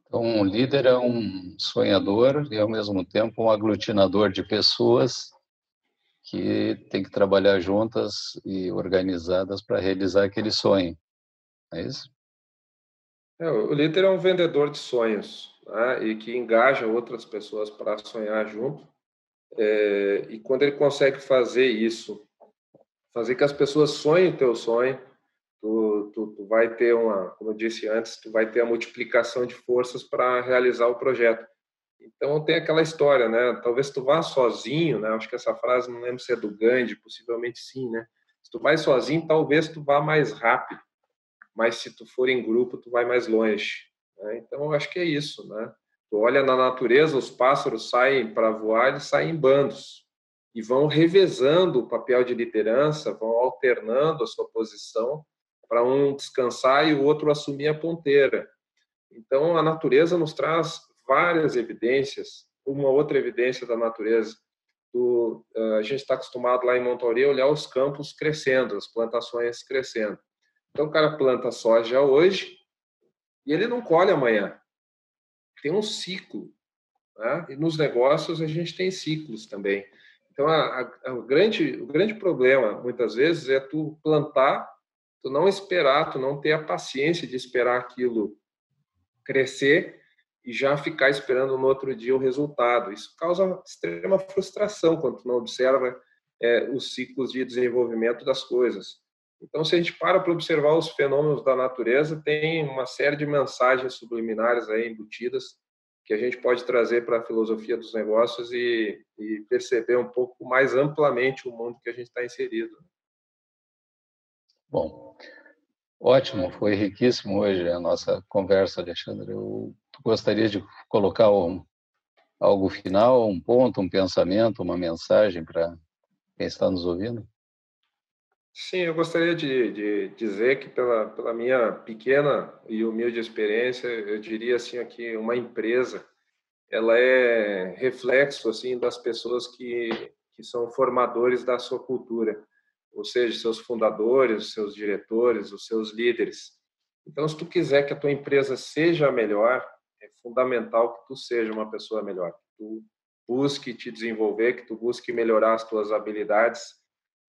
Então, um líder é um sonhador e, ao mesmo tempo, um aglutinador de pessoas que tem que trabalhar juntas e organizadas para realizar aquele sonho. É isso? É, o líder é um vendedor de sonhos né? e que engaja outras pessoas para sonhar junto. É, e quando ele consegue fazer isso, fazer que as pessoas sonhem o teu sonho, tu, tu, tu vai ter uma, como eu disse antes, tu vai ter a multiplicação de forças para realizar o projeto. Então tem aquela história, né? Talvez tu vá sozinho, né? Acho que essa frase não lembro se é do Gandhi, possivelmente sim, né? Se tu vai sozinho, talvez tu vá mais rápido mas se tu for em grupo, tu vai mais longe. Né? Então, eu acho que é isso, né? Tu olha na natureza, os pássaros saem para voar, eles saem em bandos e vão revezando o papel de liderança, vão alternando a sua posição para um descansar e o outro assumir a ponteira. Então, a natureza nos traz várias evidências. Uma outra evidência da natureza, do, a gente está acostumado lá em Montauri a olhar os campos crescendo, as plantações crescendo. Então o cara planta soja hoje e ele não colhe amanhã. Tem um ciclo. Né? E nos negócios a gente tem ciclos também. Então a, a, a grande, o grande problema muitas vezes é tu plantar tu não esperar, tu não ter a paciência de esperar aquilo crescer e já ficar esperando no outro dia o resultado. Isso causa extrema frustração quando tu não observa é, os ciclos de desenvolvimento das coisas. Então, se a gente para para observar os fenômenos da natureza, tem uma série de mensagens subliminares aí embutidas que a gente pode trazer para a filosofia dos negócios e, e, perceber um pouco mais amplamente o mundo que a gente está inserido. Bom, ótimo, foi riquíssimo hoje a nossa conversa, Alexandre. Eu gostaria de colocar um, algo final, um ponto, um pensamento, uma mensagem para quem está nos ouvindo. Sim, eu gostaria de, de, dizer que pela, pela minha pequena e humilde experiência, eu diria assim aqui, uma empresa, ela é reflexo assim das pessoas que, que são formadores da sua cultura, ou seja, seus fundadores, seus diretores, os seus líderes. Então, se tu quiser que a tua empresa seja melhor, é fundamental que tu seja uma pessoa melhor, que tu busque te desenvolver, que tu busque melhorar as tuas habilidades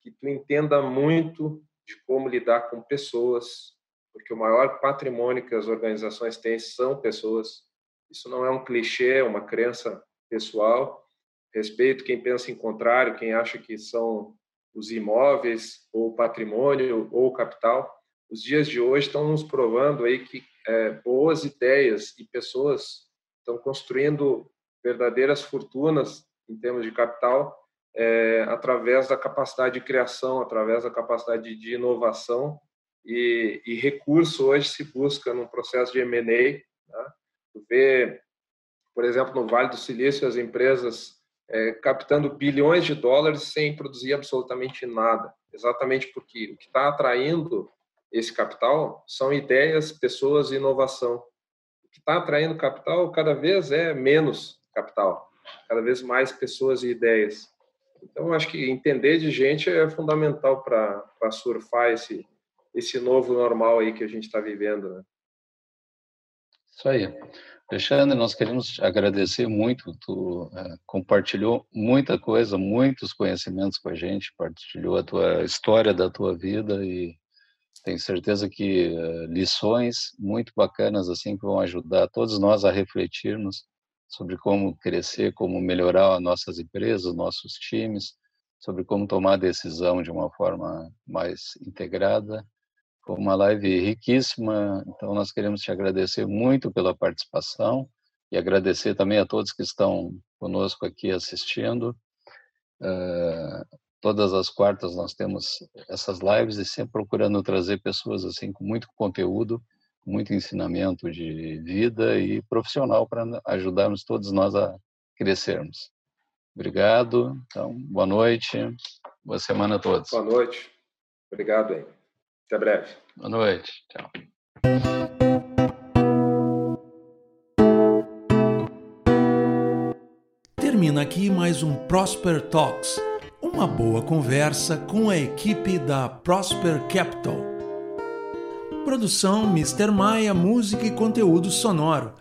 que tu entenda muito de como lidar com pessoas, porque o maior patrimônio que as organizações têm são pessoas. Isso não é um clichê, é uma crença pessoal. Respeito quem pensa em contrário, quem acha que são os imóveis, ou patrimônio, ou capital. Os dias de hoje estão nos provando aí que é, boas ideias e pessoas estão construindo verdadeiras fortunas em termos de capital é, através da capacidade de criação, através da capacidade de inovação e, e recurso hoje se busca num processo de M&A. Né? vê, por exemplo, no Vale do Silício, as empresas é, captando bilhões de dólares sem produzir absolutamente nada, exatamente porque o que está atraindo esse capital são ideias, pessoas e inovação. O que está atraindo capital cada vez é menos capital, cada vez mais pessoas e ideias. Então, acho que entender de gente é fundamental para surfar esse, esse novo normal aí que a gente está vivendo. Né? Isso aí. Alexandre, nós queremos agradecer muito. Tu é, compartilhou muita coisa, muitos conhecimentos com a gente, partilhou a tua história da tua vida e tenho certeza que é, lições muito bacanas assim que vão ajudar todos nós a refletirmos sobre como crescer, como melhorar nossas empresas, nossos times, sobre como tomar decisão de uma forma mais integrada. Foi uma live riquíssima, então nós queremos te agradecer muito pela participação e agradecer também a todos que estão conosco aqui assistindo. Uh, todas as quartas nós temos essas lives e sempre procurando trazer pessoas assim com muito conteúdo muito ensinamento de vida e profissional para ajudarmos todos nós a crescermos. Obrigado. Então, boa noite. Boa semana a todos. Boa noite. Obrigado, hein. Até breve. Boa noite. Tchau. Termina aqui mais um Prosper Talks, uma boa conversa com a equipe da Prosper Capital. Produção Mr. Maia, música e conteúdo sonoro